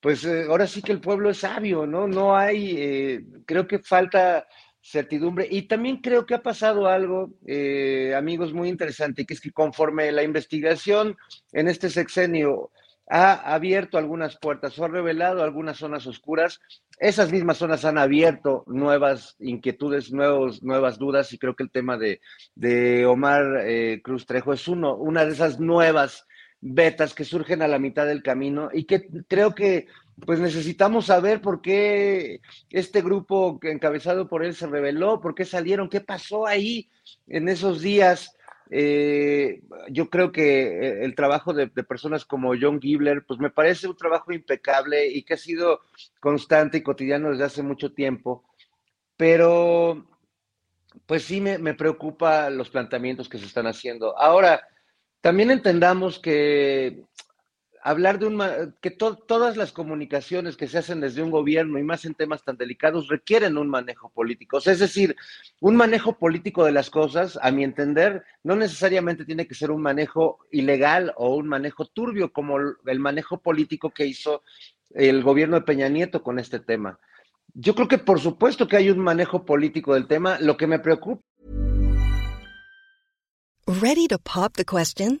pues eh, ahora sí que el pueblo es sabio, ¿no? No hay, creo que falta certidumbre. Y también creo que ha pasado algo, eh, amigos, muy interesante, que es que conforme la investigación en este sexenio ha abierto algunas puertas o ha revelado algunas zonas oscuras, esas mismas zonas han abierto nuevas inquietudes, nuevos, nuevas dudas, y creo que el tema de, de Omar eh, Cruz Trejo es uno, una de esas nuevas vetas que surgen a la mitad del camino y que creo que pues necesitamos saber por qué este grupo encabezado por él se reveló, por qué salieron, qué pasó ahí en esos días. Eh, yo creo que eh, el trabajo de, personas como John Gibler, pues me parece un trabajo impecable y que ha sido constante y cotidiano desde hace mucho tiempo, pero pues sí me, me preocupa los planteamientos que se están haciendo. Ahora, también entendamos que hablar de un que todas las comunicaciones que se hacen desde un gobierno y más en temas tan delicados requieren un manejo político. es decir, un manejo político de las cosas, a mi entender, no necesariamente tiene que ser un manejo ilegal o un manejo turbio como el manejo político que hizo el gobierno de Peña Nieto con este tema. Yo creo que por supuesto que hay un manejo político del tema. Lo que me preocupa. Ready to pop the question?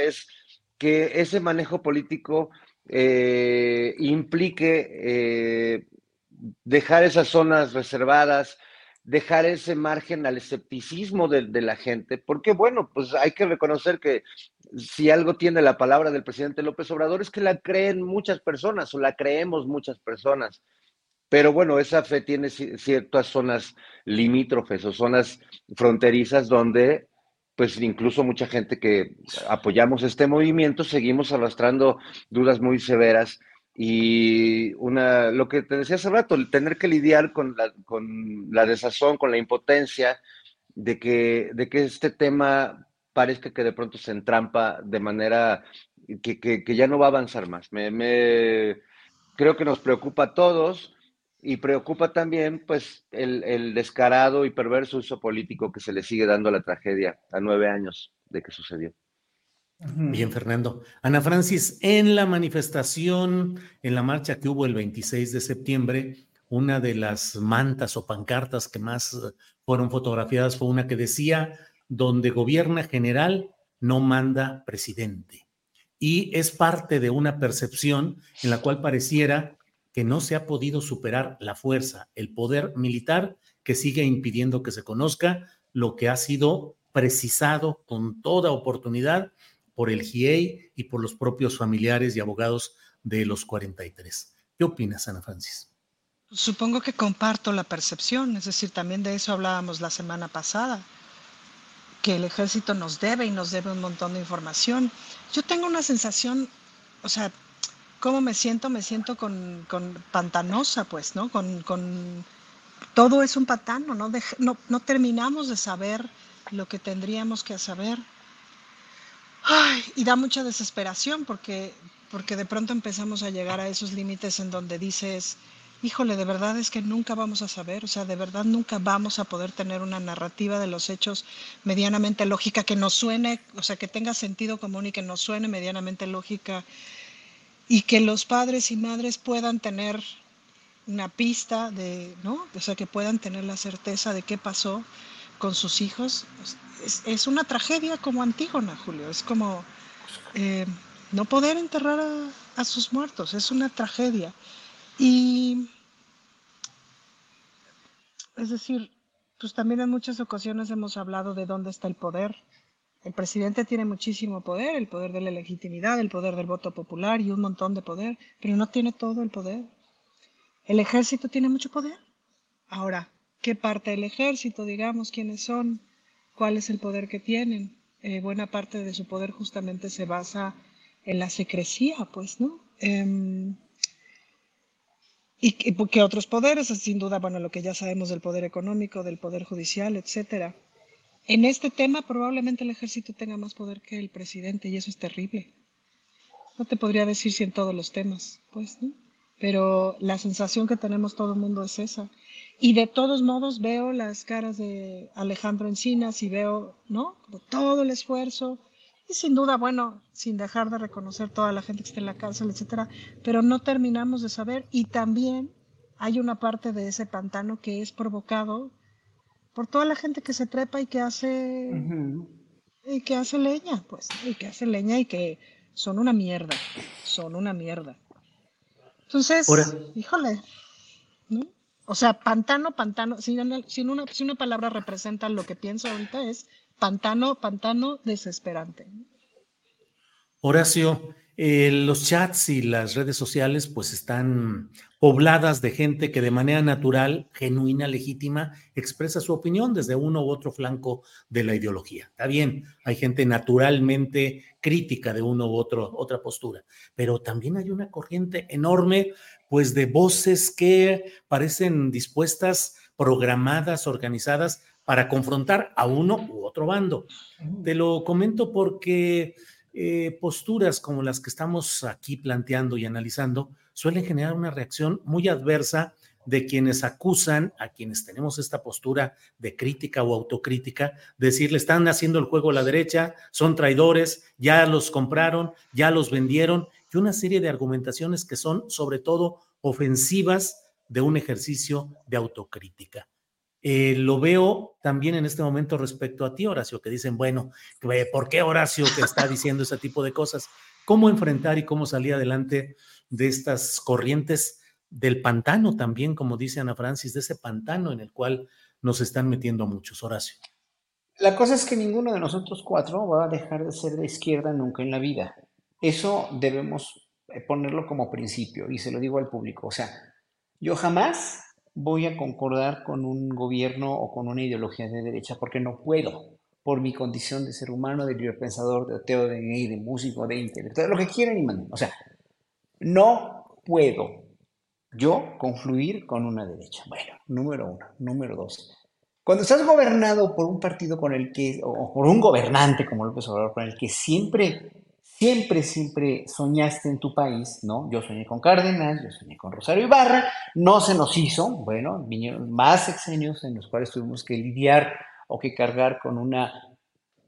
Es que ese manejo político eh, implique eh, dejar esas zonas reservadas, dejar ese margen al escepticismo de, de, la gente, porque bueno, pues hay que reconocer que si algo tiene la palabra del presidente López Obrador es que la creen muchas personas o la creemos muchas personas. Pero bueno, esa fe tiene ciertas zonas limítrofes o zonas fronterizas donde pues incluso mucha gente que apoyamos este movimiento seguimos arrastrando dudas muy severas y una, lo que te decía hace rato, tener que lidiar con la, con la desazón, con la impotencia de que, de que este tema parezca que de pronto se entrampa de manera que, que, ya no va a avanzar más. Me, me, creo que nos preocupa a todos y preocupa también pues el, el, descarado y perverso uso político que se le sigue dando a la tragedia a nueve años de que sucedió. Bien, Fernando. Ana Francis, en la manifestación, en la marcha que hubo el 26 de septiembre, una de las mantas o pancartas que más fueron fotografiadas fue una que decía, donde gobierna general, no manda presidente. Y es parte de una percepción en la cual pareciera que no se ha podido superar la fuerza, el poder militar que sigue impidiendo que se conozca lo que ha sido precisado con toda oportunidad por el GIEI y por los propios familiares y abogados de los 43. ¿Qué opinas, Ana Francis? Supongo que comparto la percepción, es decir, también de eso hablábamos la semana pasada, que el ejército nos debe y nos debe un montón de información. Yo tengo una sensación, o sea, ¿cómo me siento? Me siento con, pantanosa, pues, ¿no? Con, con, todo es un pantano, ¿no? ¿no? No terminamos de saber lo que tendríamos que saber. Ay, y da mucha desesperación porque, porque de pronto empezamos a llegar a esos límites en donde dices, híjole, de verdad es que nunca vamos a saber, o sea, de verdad nunca vamos a poder tener una narrativa de los hechos medianamente lógica, que nos suene, o sea, que tenga sentido común y que nos suene medianamente lógica y que los padres y madres puedan tener una pista de, ¿no? O sea, que puedan tener la certeza de qué pasó con sus hijos es, una tragedia como Antígona, Julio. Es como eh, no poder enterrar a, sus muertos. Es una tragedia. Y es decir, pues también en muchas ocasiones hemos hablado de dónde está el poder. El presidente tiene muchísimo poder, el poder de la legitimidad, el poder del voto popular y un montón de poder, pero no tiene todo el poder. El ejército tiene mucho poder. Ahora, ¿qué parte del ejército, digamos, quiénes son? cuál es el poder que tienen. Eh, buena parte de su poder justamente se basa en la secrecía, pues, ¿no? Em, y, que otros poderes, sin duda, bueno, lo que ya sabemos del poder económico, del poder judicial, etcétera. En este tema probablemente el ejército tenga más poder que el presidente y eso es terrible. No te podría decir si en todos los temas, pues, ¿no? Pero la sensación que tenemos todo el mundo es esa. Y de todos modos veo las caras de Alejandro Encinas y veo, ¿no? Todo el esfuerzo. Y sin duda, bueno, sin dejar de reconocer toda la gente que está en la cárcel, etcétera, pero no terminamos de saber. Y también hay una parte de ese pantano que es provocado por toda la gente que se trepa y que hace y que hace leña, pues, y que hace leña y que son una mierda, son una mierda. Entonces, híjole, ¿no? O sea, pantano, pantano, si una, si, una, si una palabra representa lo que pienso ahorita es pantano, pantano desesperante. Horacio, eh, los chats y las redes sociales pues están pobladas de gente que de manera natural, genuina, legítima, expresa su opinión desde uno u otro flanco de la ideología. Está bien, hay gente naturalmente crítica de uno u otro, otra postura, pero también hay una corriente enorme pues de voces que parecen dispuestas, programadas, organizadas para confrontar a uno u otro bando. Te lo comento porque eh, posturas como las que estamos aquí planteando y analizando suelen generar una reacción muy adversa de quienes acusan a quienes tenemos esta postura de crítica o autocrítica, decirle están haciendo el juego a la derecha, son traidores, ya los compraron, ya los vendieron y una serie de argumentaciones que son sobre todo ofensivas de un ejercicio de autocrítica. Eh, lo veo también en este momento respecto a ti, Horacio, que dicen, bueno, ¿por qué Horacio que está diciendo ese tipo de cosas? ¿Cómo enfrentar y cómo salir adelante de estas corrientes del pantano también, como dice Ana Francis, de ese pantano en el cual nos están metiendo muchos, Horacio? La cosa es que ninguno de nosotros cuatro va a dejar de ser de izquierda nunca en la vida. Eso debemos eh, ponerlo como principio y se lo digo al público. O sea, Yo jamás voy a concordar con un gobierno o con una ideología de derecha porque no puedo, por mi condición de ser humano, de libre pensador, de ateo, de gay, de músico, de intelectual, lo que quieran y manden. O sea, no puedo yo confluir con una derecha. Bueno, número uno. Número dos. Cuando estás gobernado por un partido con el que, o por un gobernante como López Obrador, con el que siempre siempre, siempre soñaste en tu país, ¿no? Yo soñé con Cárdenas, yo soñé con Rosario Ibarra, no se nos hizo, bueno, vinieron más sexenios en los cuales tuvimos que lidiar o que cargar con una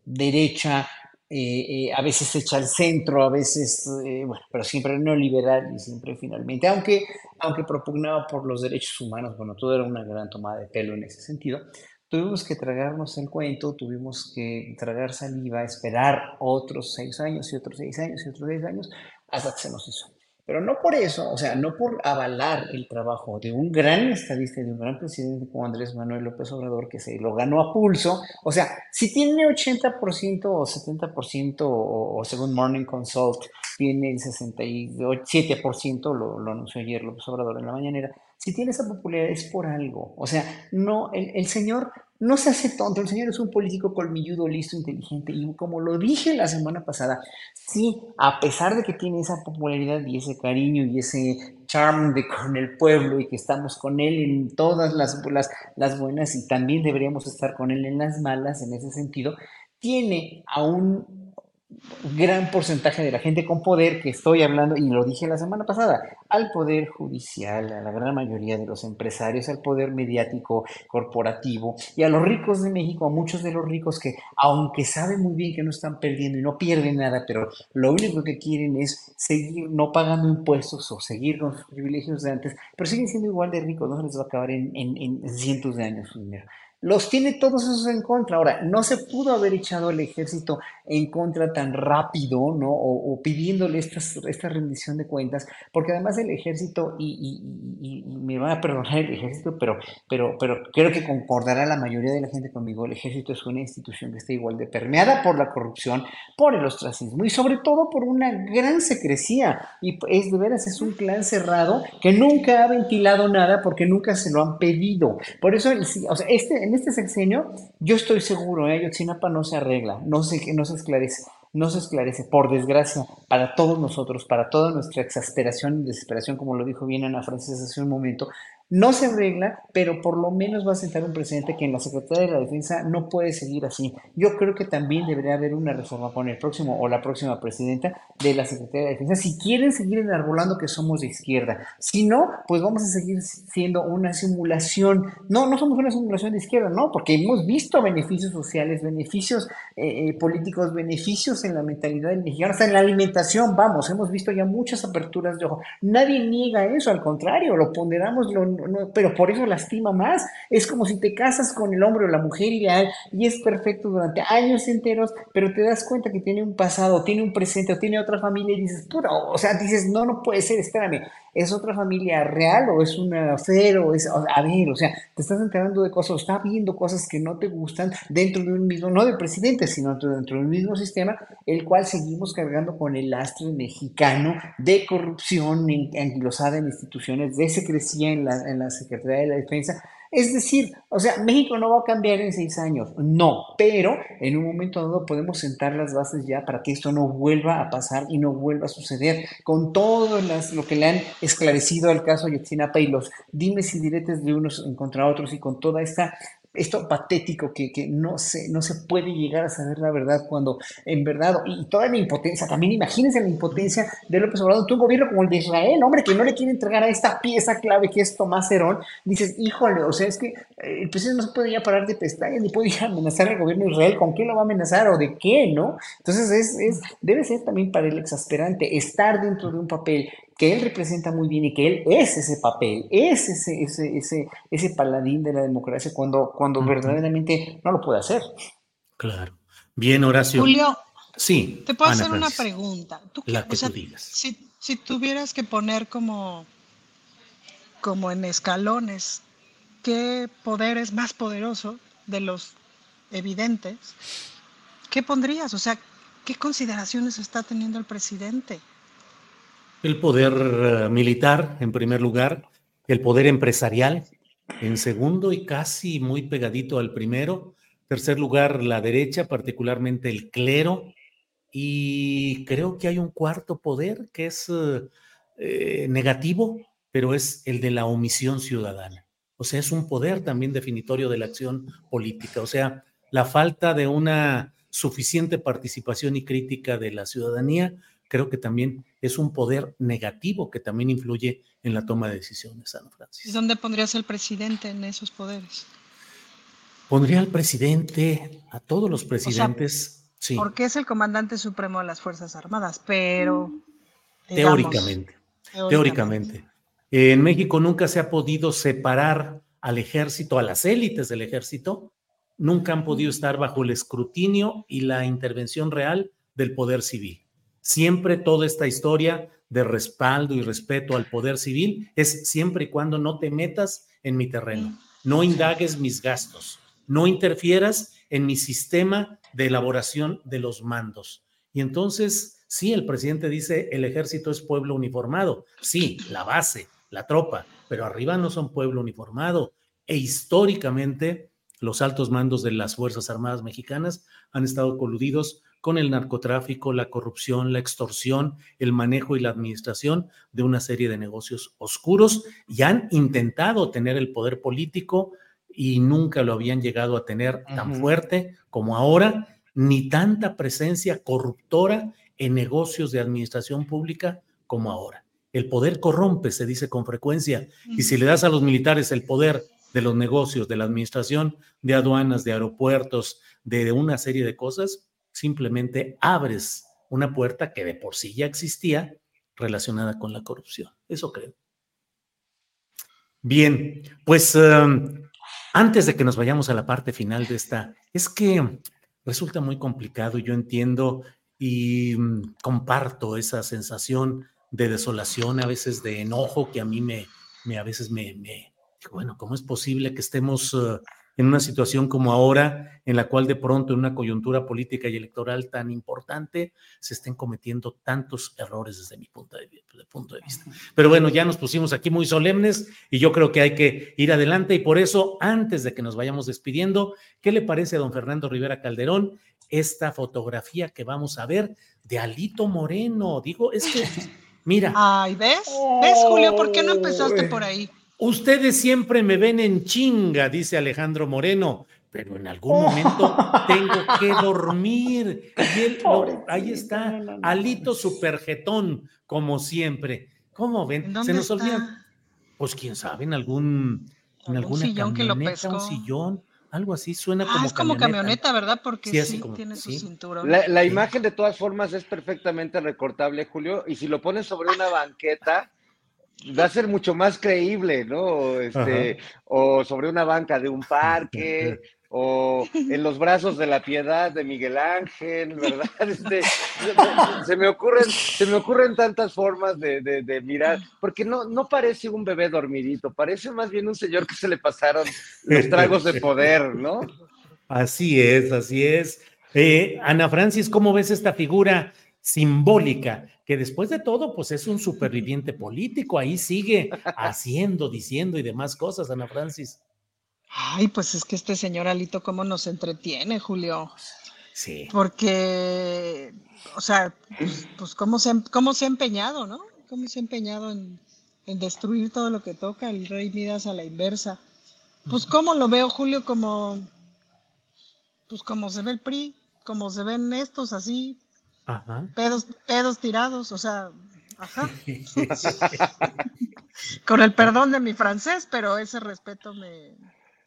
derecha, eh, eh, a veces hecha al centro, a veces, eh, bueno, pero siempre neoliberal y siempre finalmente, aunque, aunque propugnaba por los derechos humanos, bueno, todo era una gran tomada de pelo en ese sentido, Tuvimos que tragarnos el cuento, tuvimos que tragar saliva, esperar otros seis años y otros seis años y otros seis años hasta que se nos hizo. Pero no por eso, o sea, no por avalar el trabajo de un gran estadista y de un gran presidente como Andrés Manuel López Obrador, que se lo ganó a pulso. O sea, si tiene 80% o 70%, o, o según Morning Consult, tiene el 67%, lo, lo anunció ayer López Obrador en la mañanera, si tiene esa popularidad es por algo. O sea, no, el, el, señor no se hace tonto, el señor es un político colmilludo, listo, inteligente. Y como lo dije la semana pasada, sí, a pesar de que tiene esa popularidad y ese cariño y ese charm de con el pueblo y que estamos con él en todas las, las, buenas y también deberíamos estar con él en las malas en ese sentido, tiene a un gran porcentaje de la gente con poder que estoy hablando, y lo dije la semana pasada, al poder judicial, a la gran mayoría de los empresarios, al poder mediático, corporativo, y a los ricos de México, a muchos de los ricos que, aunque saben muy bien que no están perdiendo y no pierden nada, pero lo único que quieren es seguir no pagando impuestos o seguir con sus privilegios de antes, pero siguen siendo igual de ricos, no se les va a acabar en, en, en cientos de años su dinero los tiene todos esos en contra. Ahora, no se pudo haber echado el ejército en contra tan rápido, ¿no? O, pidiéndole esta rendición de cuentas, porque además el ejército, y, me van a perdonar el ejército, pero, pero, pero creo que concordará la mayoría de la gente conmigo, el ejército es una institución que está igual de permeada por la corrupción, por el ostracismo y sobre todo por una gran secrecía. Y es de veras, es un clan cerrado que nunca ha ventilado nada porque nunca se lo han pedido. Por eso, o sea, este, este sexenio, yo estoy seguro, ¿eh? Yotzinapa no se arregla, no se, no se esclarece, no se esclarece, por desgracia, para todos nosotros, para toda nuestra exasperación y desesperación, como lo dijo bien Ana Francis hace un momento, no se arregla, pero por lo menos va a sentar un precedente que en la Secretaría de la Defensa no puede seguir así. Yo creo que también debería haber una reforma con el próximo o la próxima presidenta de la Secretaría de la Defensa si quieren seguir enarbolando que somos de izquierda. Si no, pues vamos a seguir siendo una simulación. No, no somos una simulación de izquierda, no, porque hemos visto beneficios sociales, beneficios eh, eh, políticos, beneficios en la mentalidad del mexicano, en la alimentación, vamos, hemos visto ya muchas aperturas de ojo. Nadie niega eso, al contrario, lo ponderamos, lo pero por eso lastima más. Es como si te casas con el hombre o la mujer ideal y es perfecto durante años enteros, pero te das cuenta que tiene un pasado, tiene un presente o tiene otra familia y dices, puro, o sea, dices, no, no puede ser, espérame, ¿es otra familia real o es una cero? Es, a ver, o sea, te estás enterando de cosas, estás viendo cosas que no te gustan dentro de un mismo, no del presidente, sino dentro del mismo sistema, el cual seguimos cargando con el lastre mexicano de corrupción anquilosada en instituciones, de secrecía en la, en la Secretaría de la Defensa, es decir, o sea, México no va a cambiar en seis años, no, pero en un momento dado podemos sentar las bases ya para que esto no vuelva a pasar y no vuelva a suceder. Con todo lo que le han esclarecido al caso Ayotzinapa y los dimes y diretes de unos contra otros y con toda esta esto patético que, que, no, se, no se puede llegar a saber la verdad cuando en verdad, y toda la impotencia, también imagínense la impotencia de López Obrador, tú un gobierno como el de Israel, hombre, que no le quiere entregar a esta pieza clave que es Tomás Herón, dices, híjole, o sea, es que eh, el presidente no se puede ya parar de pestañas, ni puede ya amenazar al gobierno de Israel, ¿con qué lo va a amenazar o de qué, no? Entonces es, es, debe ser también para él exasperante estar dentro de un papel que él representa muy bien y que él es ese papel, es ese, ese, ese, ese paladín de la democracia cuando, cuando verdaderamente no lo puede hacer. Claro. Bien, Horacio. Julio, sí. Te puedo hacer una pregunta. la que tú digas. Si, si tuvieras que poner como, como en escalones, ¿qué poder es más poderoso de los evidentes? ¿Qué pondrías? O sea, ¿qué consideraciones está teniendo el presidente? El poder eh, militar, en primer lugar, el poder empresarial en segundo y casi muy pegadito al primero. Tercer lugar, la derecha, particularmente el clero. Y creo que hay un cuarto poder que es eh, negativo, pero es el de la omisión ciudadana. O sea, es un poder también definitorio de la acción política. O sea, la falta de una suficiente participación y crítica de la ciudadanía, creo que también es un poder negativo que también influye en la toma de decisiones, San Francisco. ¿Dónde pondrías el presidente en esos poderes? Pondría al presidente, a todos los presidentes. sí. Porque es el comandante supremo de las Fuerzas Armadas, pero. teóricamente, teóricamente. En México nunca se ha podido separar al ejército, a las élites del ejército, nunca han podido estar bajo el escrutinio y la intervención real del poder civil. Siempre toda esta historia de respaldo y respeto al poder civil es siempre y cuando no te metas en mi terreno, no indagues mis gastos, no interfieras en mi sistema de elaboración de los mandos. Y entonces, sí, el presidente dice, el ejército es pueblo uniformado, sí, la base, la tropa, pero arriba no son pueblo uniformado. E históricamente, los altos mandos de las Fuerzas Armadas Mexicanas han estado coludidos con el narcotráfico, la corrupción, la extorsión, el manejo y la administración de una serie de negocios oscuros y han intentado tener el poder político y nunca lo habían llegado a tener tan fuerte como ahora, ni tanta presencia corruptora en negocios de administración pública como ahora. El poder corrompe, se dice con frecuencia, y si le das a los militares el poder de los negocios, de la administración, de aduanas, de aeropuertos, de una serie de cosas, simplemente abres una puerta que de por sí ya existía relacionada con la corrupción. Eso creo. Bien, pues em, antes de que nos vayamos a la parte final de esta, es que resulta muy complicado, yo entiendo y mm, comparto esa sensación de desolación, a veces de enojo que a mí me, me a veces me, me bueno, ¿cómo es posible que estemos uh, en una situación como ahora, en la cual de pronto en una coyuntura política y electoral tan importante se estén cometiendo tantos errores desde mi punto de, punto de vista? Pero bueno, ya nos pusimos aquí muy solemnes y yo creo que hay que ir adelante y por eso, antes de que nos vayamos despidiendo, ¿qué le parece a don Fernando Rivera Calderón esta fotografía que vamos a ver de Alito Moreno? Digo, es que Mira. Ay, ¿ves? ¿Ves, Julio? ¿Por qué no empezaste por ahí? Ustedes siempre me ven en chinga, dice Alejandro Moreno, pero en algún momento tengo que dormir. Y él, ahí está, Alito Superjetón, como siempre. ¿Cómo ven? Se nos olvida. Pues quién sabe, en algún, en alguna sillón que lo pescó? un sillón, algo así, suena Ah, como es como camioneta, ¿verdad? Porque Sí, sí, así como- tiene su cinturón. La, la imagen de todas formas es perfectamente recortable, Julio, y si lo pones sobre una banqueta, va a ser mucho más creíble, ¿no? Este, o sobre una banca de un parque, o en los brazos de la piedad de Miguel Ángel, ¿verdad? Este, se, se me ocurren, se me ocurren tantas formas de, de- de mirar, porque no, no parece un bebé dormidito, parece más bien un señor que se le pasaron los tragos de poder, ¿no? Así es, así es. Eh, Ana Francis, ¿cómo ves esta figura simbólica? Que después de todo, pues es un superviviente político, ahí sigue haciendo, diciendo y demás cosas, Ana Francis. Ay, pues es que este señor Alito, ¿cómo nos entretiene, Julio? Sí. Porque, o sea, pues, pues cómo, se, ha- cómo se ha empeñado, ¿no? Cómo se ha empeñado en, en destruir todo lo que toca el rey Midas a la inversa. Pues cómo lo veo, Julio, como, pues como se ve el PRI, como se ven estos así, Ajá. pedos, pedos tirados, o sea, ajá. Con el perdón de mi francés, pero ese respeto me...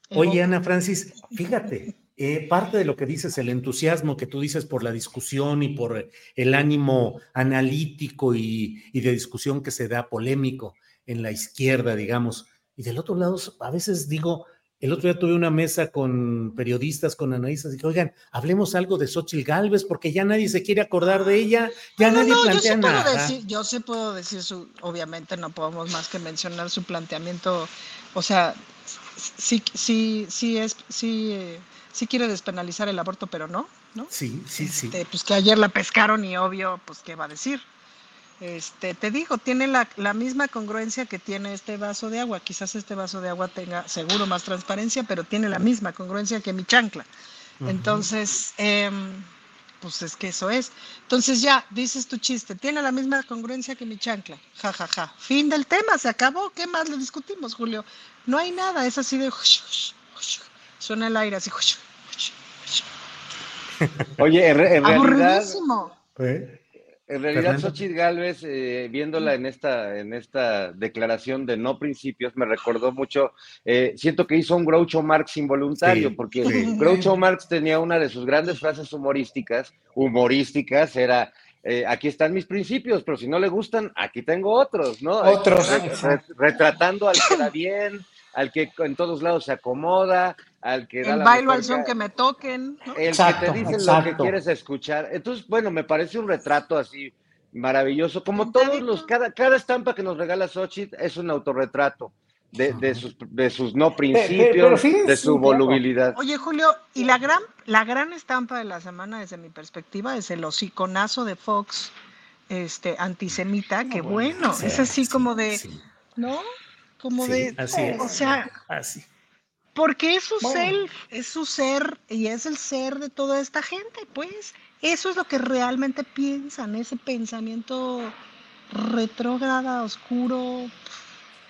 Oye. Ana Francis, fíjate, eh, parte de lo que dices, el entusiasmo que tú dices por la discusión y por el ánimo analítico y, y de discusión que se da polémico en la izquierda, digamos. Y del otro lado, a veces digo, el otro día tuve una mesa con periodistas, con analistas, y dije, oigan, hablemos algo de Xochitl Galvez, porque ya nadie se quiere acordar de ella, ya No, nadie no, yo plantea sí puedo nada. decir, yo sí puedo decir su, obviamente no podemos más que mencionar su planteamiento, o sea, sí, sí, sí es, sí, sí quiere despenalizar el aborto, pero no, ¿no? Sí, sí, sí. Este, pues que ayer la pescaron y obvio, pues qué va a decir. Este, te digo, tiene la, la, misma congruencia que tiene este vaso de agua. Quizás este vaso de agua tenga seguro más transparencia, pero tiene la misma congruencia que mi chancla. Entonces, eh, pues es que eso es. Entonces ya, dices tu chiste, tiene la misma congruencia que mi chancla. Ja, ja, ja. Fin del tema, se acabó. ¿Qué más le discutimos, Julio? No hay nada, es así de... Suena el aire así. Oye, en, realidad... Aburridísimo. ¿Eh? En realidad, Xochitl Galvez, eh, viéndola en esta, en esta declaración de no principios, me recordó mucho, eh, siento que hizo un Groucho Marx involuntario, porque Groucho Marx tenía una de sus grandes frases humorísticas, humorísticas, era, eh, aquí están mis principios, pero si no le gustan, aquí tengo otros, ¿no? Otros. retratando al que da bien, al que en todos lados se acomoda, al que da el bailo al son que me toquen. El que te dice lo que quieres escuchar. Entonces, bueno, me parece un retrato así maravilloso. Como todos los, cada, cada estampa que nos regala Xochitl es un autorretrato. De, de, sus, de sus no principios, de su volubilidad. Oye, Julio, y la gran, la gran estampa de la semana, desde mi perspectiva, es el hociconazo de Fox este antisemita, que bueno, es así como de, ¿no? Como de, o sea, así. Porque es su self, es su ser y es el ser de toda esta gente, pues. Eso es lo que realmente piensan, ese pensamiento retrógrada, oscuro.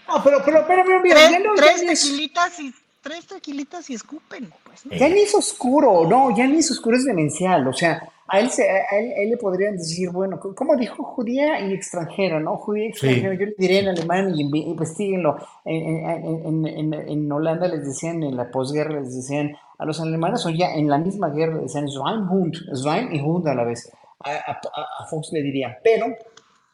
No, pero, pero, pero, mira, tres, tres tequilitas y tres tequilitas y escupen, pues. Ya ni es oscuro, no, ya ni es oscuro, es demencial, o sea, a él, se, a él, le podrían decir, bueno, como dijo judía y extranjera, ¿no? Judía y extranjera, yo le diré en alemán y investiguenlo. En, en, en, Holanda les decían, en la posguerra les decían a los alemanes, o ya en la misma guerra les decían Schweinhund, Schwein y Hund a la vez. A, a, Fox le diría, pero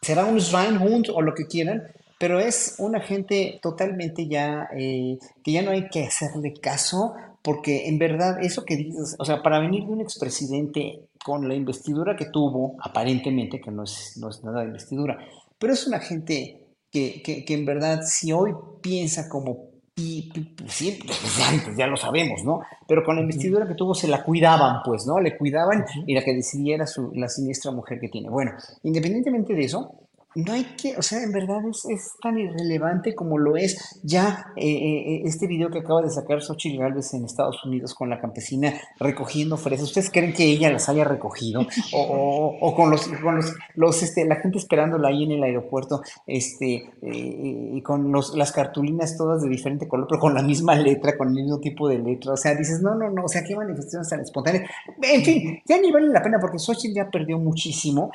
será un Schweinhund o lo que quieran, pero es una gente totalmente ya, eh, que ya no hay que hacerle caso, porque en verdad eso que dices, o sea, para venir de un expresidente con la investidura que tuvo, aparentemente, que no es, no es nada de investidura, pero es una gente que, que, que en verdad si hoy piensa como y sí, desde antes, ya lo sabemos, ¿no? Pero con la investidura que tuvo se la cuidaban, pues, ¿no? Le cuidaban y la que decidiera su, la siniestra mujer que tiene. Bueno, independientemente de eso, no hay que, o sea, en verdad es, es tan irrelevante como lo es ya eh, eh, este video que acaba de sacar Xochitl Galvez en Estados Unidos con la campesina recogiendo fresas. ¿Ustedes creen que ella las haya recogido? O, o, con los, con los, los, este, la gente esperándola ahí en el aeropuerto, este, eh, y con los, las cartulinas todas de diferente color, pero con la misma letra, con el mismo tipo de letra. O sea, dices, no, no, no, o sea, qué manifestaciones tan espontáneas. En fin, ya ni vale la pena porque Xochitl ya perdió muchísimo.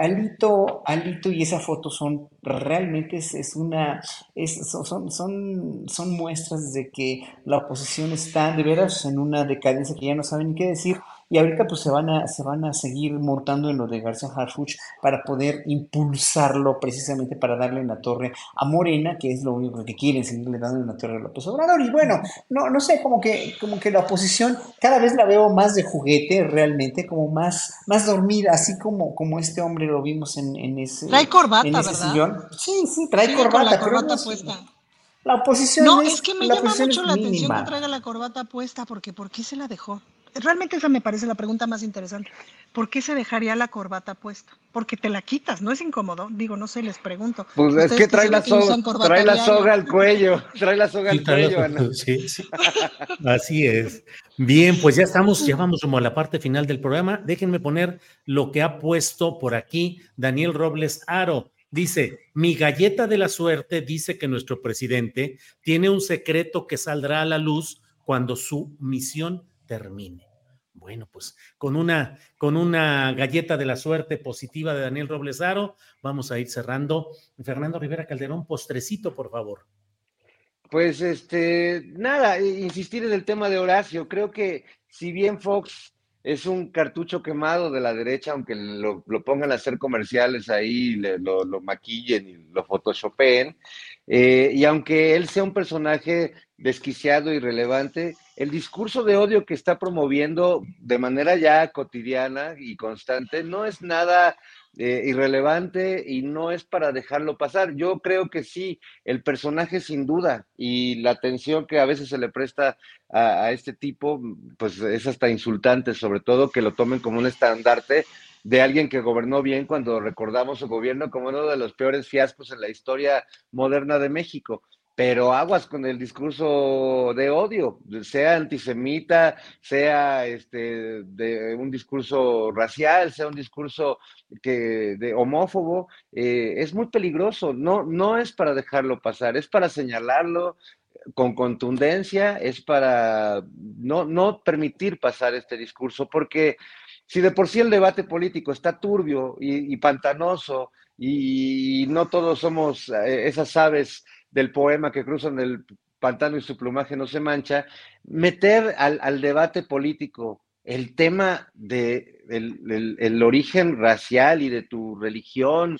Alito, y esa foto son realmente es, una son, son, son muestras de que la oposición está de veras en una decadencia que ya no saben ni qué decir y ahorita pues se van a, se van a seguir montando en lo de García Harfuch para poder impulsarlo precisamente para darle en la torre a Morena, que es lo único que quieren, seguirle dando en la torre a López Obrador. Y bueno, no, no sé, como que, como que la oposición cada vez la veo más de juguete realmente, como más, más dormida, así como, como este hombre lo vimos en, en ese, trae corbata, en ese ¿verdad? sillón. Sí, sí, trae corbata. la corbata puesta. La oposición No, es, es que me la llama mucho la atención que traiga la corbata puesta, porque ¿por qué se la dejó? Realmente esa me parece la pregunta más interesante. ¿Por qué se dejaría la corbata puesta? Porque te la quitas, ¿no es incómodo? Digo, no sé, les pregunto. Pues es que trae la, soga, corbata trae la soga al cuello, trae la soga al cuello, Ana. sí, sí. Así es. Bien, pues ya estamos, ya vamos como a la parte final del programa. Déjenme poner lo que ha puesto por aquí Daniel Robles Aro. Dice, mi galleta de la suerte dice que nuestro presidente tiene un secreto que saldrá a la luz cuando su misión termine. Bueno, pues con una, con una galleta de la suerte positiva de Daniel Robles Aro, vamos a ir cerrando. Fernando Rivera Calderón, postrecito, por favor. Pues este, nada, insistir en el tema de Horacio. Creo que si bien Fox es un cartucho quemado de la derecha, aunque lo, lo pongan a hacer comerciales ahí, lo maquillen y lo photoshopeen, eh, y aunque él sea un personaje desquiciado, irrelevante. El discurso de odio que está promoviendo de manera ya cotidiana y constante no es nada eh, irrelevante y no es para dejarlo pasar. Yo creo que sí, el personaje sin duda y la atención que a veces se le presta a, a este tipo, pues es hasta insultante, sobre todo que lo tomen como un estandarte de alguien que gobernó bien cuando recordamos su gobierno como uno de los peores fiascos en la historia moderna de México pero aguas con el discurso de odio, sea antisemita, sea este, de un discurso racial, sea un discurso que, de homófobo, eh, es muy peligroso, no, no es para dejarlo pasar, es para señalarlo con contundencia, es para no, no permitir pasar este discurso, porque si de por sí el debate político está turbio y, y pantanoso y no todos somos eh, esas aves del poema que cruzan el pantano y su plumaje no se mancha, meter al, debate político el tema de el, origen racial y de tu religión,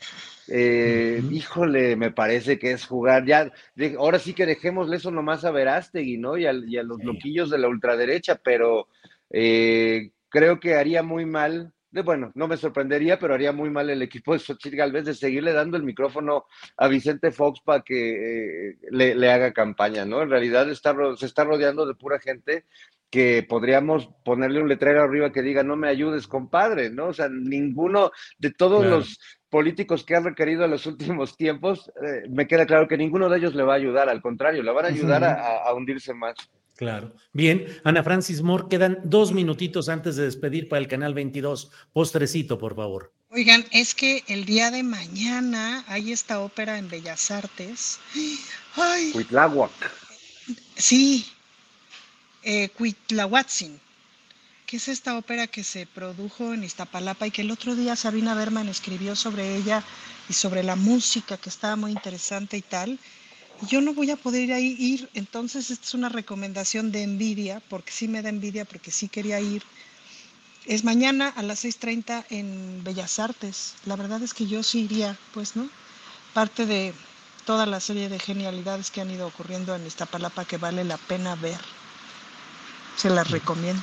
eh, híjole, me parece que es jugar ya, ahora sí que dejémosle eso nomás a Verástegui, ¿no? Y a, y a los loquillos de la ultraderecha, pero eh, creo que haría muy mal bueno, no me sorprendería, pero haría muy mal el equipo de Xochitl Galvez de seguirle dando el micrófono a Vicente Fox para que eh, le, haga campaña, ¿no? En realidad está, se está rodeando de pura gente que podríamos ponerle un letrero arriba que diga no me ayudes, compadre, ¿no? O sea, ninguno de todos los políticos que han requerido en los últimos tiempos, eh, me queda claro que ninguno de ellos le va a ayudar, al contrario, le van a ayudar a hundirse más. Claro. Bien, Ana Francis Moore, quedan dos minutitos antes de despedir para el canal 22. Postrecito, por favor. Oigan, es que el día de mañana hay esta ópera en Bellas Artes. Ay. Cuitláhuac. Sí, eh, Cuitlahuatzin, que es esta ópera que se produjo en Iztapalapa y que el otro día Sabina Berman escribió sobre ella y sobre la música, que estaba muy interesante y tal yo no voy a poder ir, entonces esta es una recomendación de envidia, porque sí me da envidia, porque sí quería ir. Es mañana a las 6.30 en Bellas Artes. La verdad es que yo sí iría, pues, ¿no? Parte de toda la serie de genialidades que han ido ocurriendo en esta palapa que vale la pena ver. Se las recomiendo.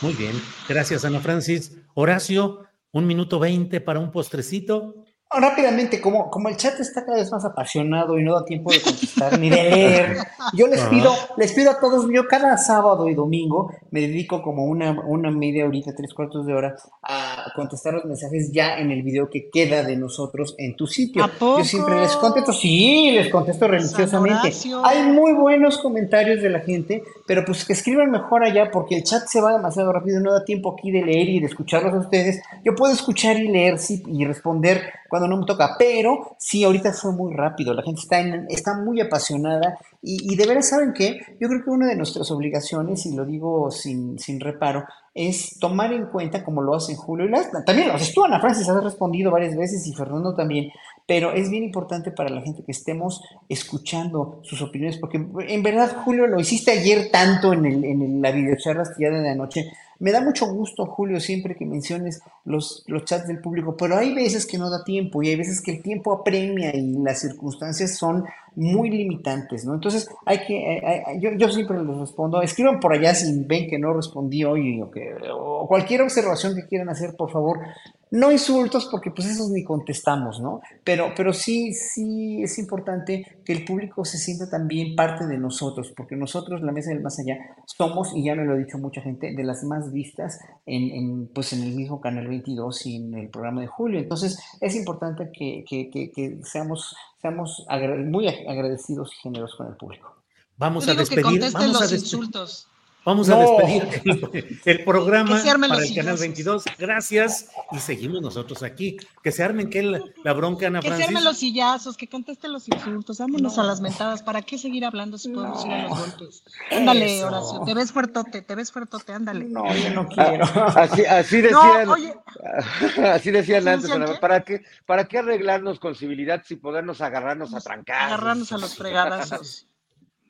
Muy bien, gracias Ana Francis. Horacio, un minuto veinte para un postrecito. Rápidamente, como, como el chat está cada vez más apasionado y no da tiempo de contestar ni de leer, yo les pido, les pido a todos, yo cada sábado y domingo me dedico como una, una media horita, tres cuartos de hora a contestar los mensajes ya en el video que queda de nosotros en tu sitio. Yo siempre les contesto, sí, les contesto religiosamente. Hay muy buenos comentarios de la gente, pero pues que escriban mejor allá porque el chat se va demasiado rápido, no da tiempo aquí de leer y de escucharlos a ustedes. Yo puedo escuchar y leer sí, y responder cuando no me toca, pero sí, ahorita fue muy rápido, la gente está, está muy apasionada y, de veras, ¿saben qué? Yo creo que una de nuestras obligaciones, y lo digo sin, sin reparo, es tomar en cuenta, como lo hacen Julio y también lo haces tú, Ana Francis, has respondido varias veces y Fernando también, pero es bien importante para la gente que estemos escuchando sus opiniones, porque en verdad, Julio, lo hiciste ayer tanto en, el, en la videocharla de anoche. Me da mucho gusto, Julio, siempre que menciones los, los chats del público, pero hay veces que no da tiempo y hay veces que el tiempo apremia y las circunstancias son muy limitantes, ¿no? Entonces, hay que, eh, eh, yo, yo, siempre les respondo, escriban por allá si ven que no respondí hoy o cualquier observación que quieran hacer, por favor, no insultos, porque pues esos ni contestamos, ¿no? Pero, pero sí, sí es importante que el público se sienta también parte de nosotros, porque nosotros, la Mesa del Más Allá, somos, y ya me lo ha dicho mucha gente, de las más vistas en, en pues en el mismo Canal 22 y en el programa de Julio. Entonces, es importante que, que, que, seamos, seamos muy agradecidos y generosos con el público. Vamos a despedir. Vamos a insultos. Vamos a despedir el, programa para el canal 22. Gracias y seguimos nosotros aquí. Que se armen que la, bronca, Ana Que se armen los sillazos, que contesten los insultos. Vámonos a las mentadas. ¿Para qué seguir hablando si podemos ir a los golpes? Ándale, Horacio. Te ves fuertote, te ves fuertote, ándale. No, yo no quiero. Así, así decían, así decían antes. ¿Para qué, ¿Para qué arreglarnos con civilidad si podernos agarrarnos a trancar? Agarrarnos a los fregadazos.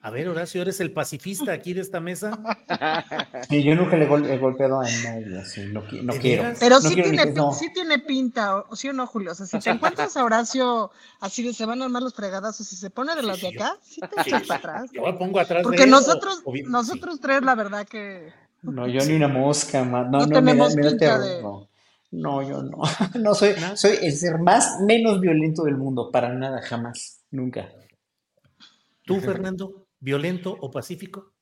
A ver, Horacio, ¿eres el pacifista aquí de esta mesa? Sí, yo nunca le he golpeado a nadie, así, no, no quiero. Pero no sí, quiero tiene, no. sí tiene pinta, o sí o no, Julio. O sea, si te encuentras a Horacio así de se van a armar los fregadazos y se pone de los de acá, sí te echas para atrás. Yo me pongo atrás Porque de él, nosotros, o- o bien- nosotros tres, la verdad que. No, yo ni una mosca, ma- no, No no, me da, tenemos me da pinta terror, de- no. No, yo no. No soy, soy el ser más, menos violento del mundo, para nada, jamás, nunca. ¿Tú, Fernando, violento o pacífico?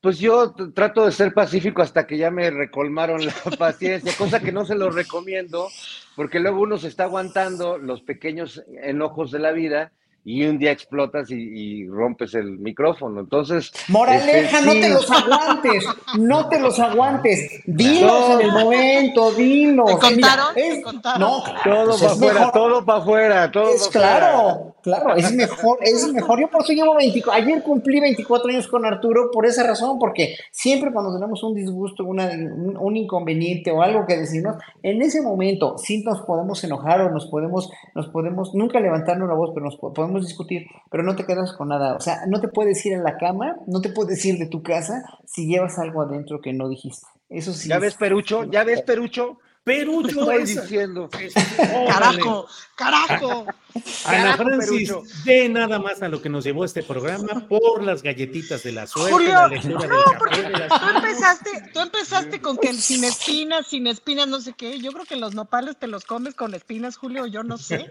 Pues yo trato de ser pacífico hasta que ya me recolmaron la paciencia, cosa que no se lo recomiendo, porque luego uno se está aguantando los pequeños enojos de la vida y un día explotas y, y rompes el micrófono. Entonces, Moraleja, este, no sí. te los aguantes, no te los aguantes, dilos No. en el momento, dilos. ¿Te Mira, contaron? es- ¿Te contaron? no, claro, todo pues para afuera, mejor, todo para afuera, todo es afuera. claro, claro, es mejor, es mejor. Yo por eso llevo 24, ayer cumplí 24 años con Arturo por esa razón, porque siempre cuando tenemos un disgusto, una- un, un inconveniente o algo que decirnos, en ese momento sí nos podemos enojar o nos podemos, nos podemos, nunca levantarnos la voz, pero nos po- podemos discutir, pero no te quedas con nada. O sea, no te puedes ir a la cama, no te puedes ir de tu casa si llevas algo adentro que no dijiste. Eso sí. ¿Ya es- ves, Perucho? ¿Ya ves, Perucho? Perucho, estoy diciendo. Carajo, carajo. Ana Francis, de nada más a lo que nos llevó este programa por las galletitas de la suerte, Julio, la lectura del no, café porque de las tú empezaste, tú empezaste con que sin espinas, sin espinas, no sé qué. Yo creo que los nopales te los comes con espinas, Julio, yo no sé.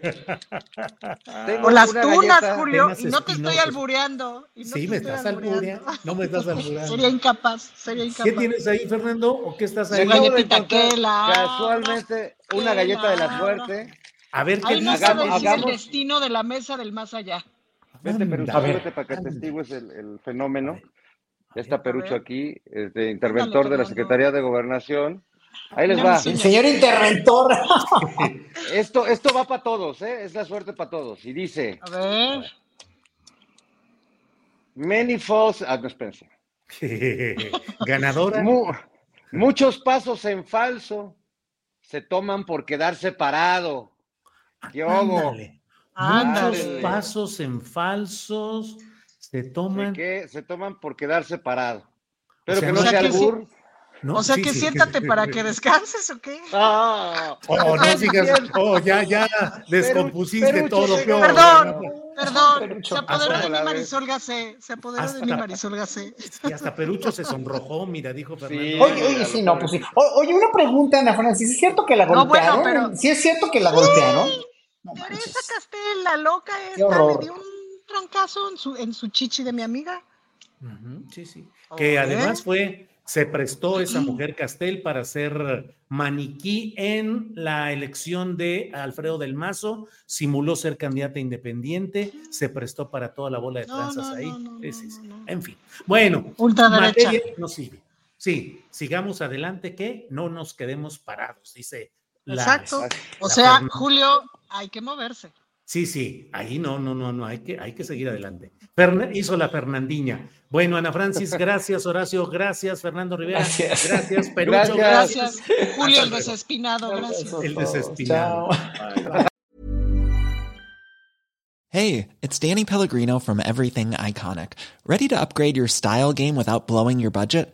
Tengo O las una tunas, galleta- Julio, y no te estoy albureando. y no Sí, me estás albureando. No me estás albureando. Sería incapaz, sería incapaz. ¿Qué tienes ahí, Fernando? ¿O qué estás ahí? De galletita, encontrar que la casualmente una galleta de la la suerte. A ver, ¿qué no Hagamos- el destino de la mesa del más allá. Vente, Perucho, Anda. súbete para que atestigues el, el fenómeno. Ya está Perucho aquí, este, interventor de la. Secretaría de Gobernación. Ahí les va. El señor interventor. Esto, esto va para todos, ¿eh? Es la suerte para todos. Y dice, A ver. many falls... Ah, no, espérense. Ganadora. Mu- muchos pasos en falso se toman por quedar separado. ¿Qué hago? Ándale. Ándale. Muchos pasos en falsos se toman. que se toman por quedar separado. Pero O sea, que no no- sea O sea sí. albur. ¿no? O sea Sí, que sí. siéntate para que descanses, ¿o qué? Ah, Oh, no sigas. Oh, ya, ya descompusiste Perucho todo, peor. Perdón, perdón. Perucho. Se apoderó de Hasta vez. Marisol Gacé. Se apoderó de mí Hasta- Marisol Gacé. Y hasta Perucho se sonrojó, mira, dijo Fernando. Sí. Oye, oye, sí, no, pues sí. O- oye, una pregunta, Ana Francis, ¿es cierto que la No, bueno, golpearon? pero- ¿Sí es cierto que la golpearon? No Teresa manches. Castel, la loca esta, le dio un trancazo en su, en su chichi de mi amiga. Sí, sí. Que además fue, se prestó esa mujer Castel para ser maniquí en la elección de Alfredo del Mazo, simuló ser candidata independiente, se prestó para toda la bola de tranzas no, ahí. no, no, Sí, sí, sí. no, no. En fin. Bueno, materia no sirve. Sí, sigamos adelante, que no nos quedemos parados, dice la. Exacto. O la sea, Fernanda. Julio, hay que moverse. Sí, sí, ahí no, no, no, no, hay que, hay que seguir adelante. Ferna- hizo la Fernandinha. Bueno, Ana Francis, gracias, Horacio, gracias, Fernando Rivera, Gracias. gracias, Perucho, Gracias. Gracias. Julio el desespinado, gracias. El desespinado. Hey, it's Danny Pellegrino from Everything Iconic. Ready to upgrade your style game without blowing your budget?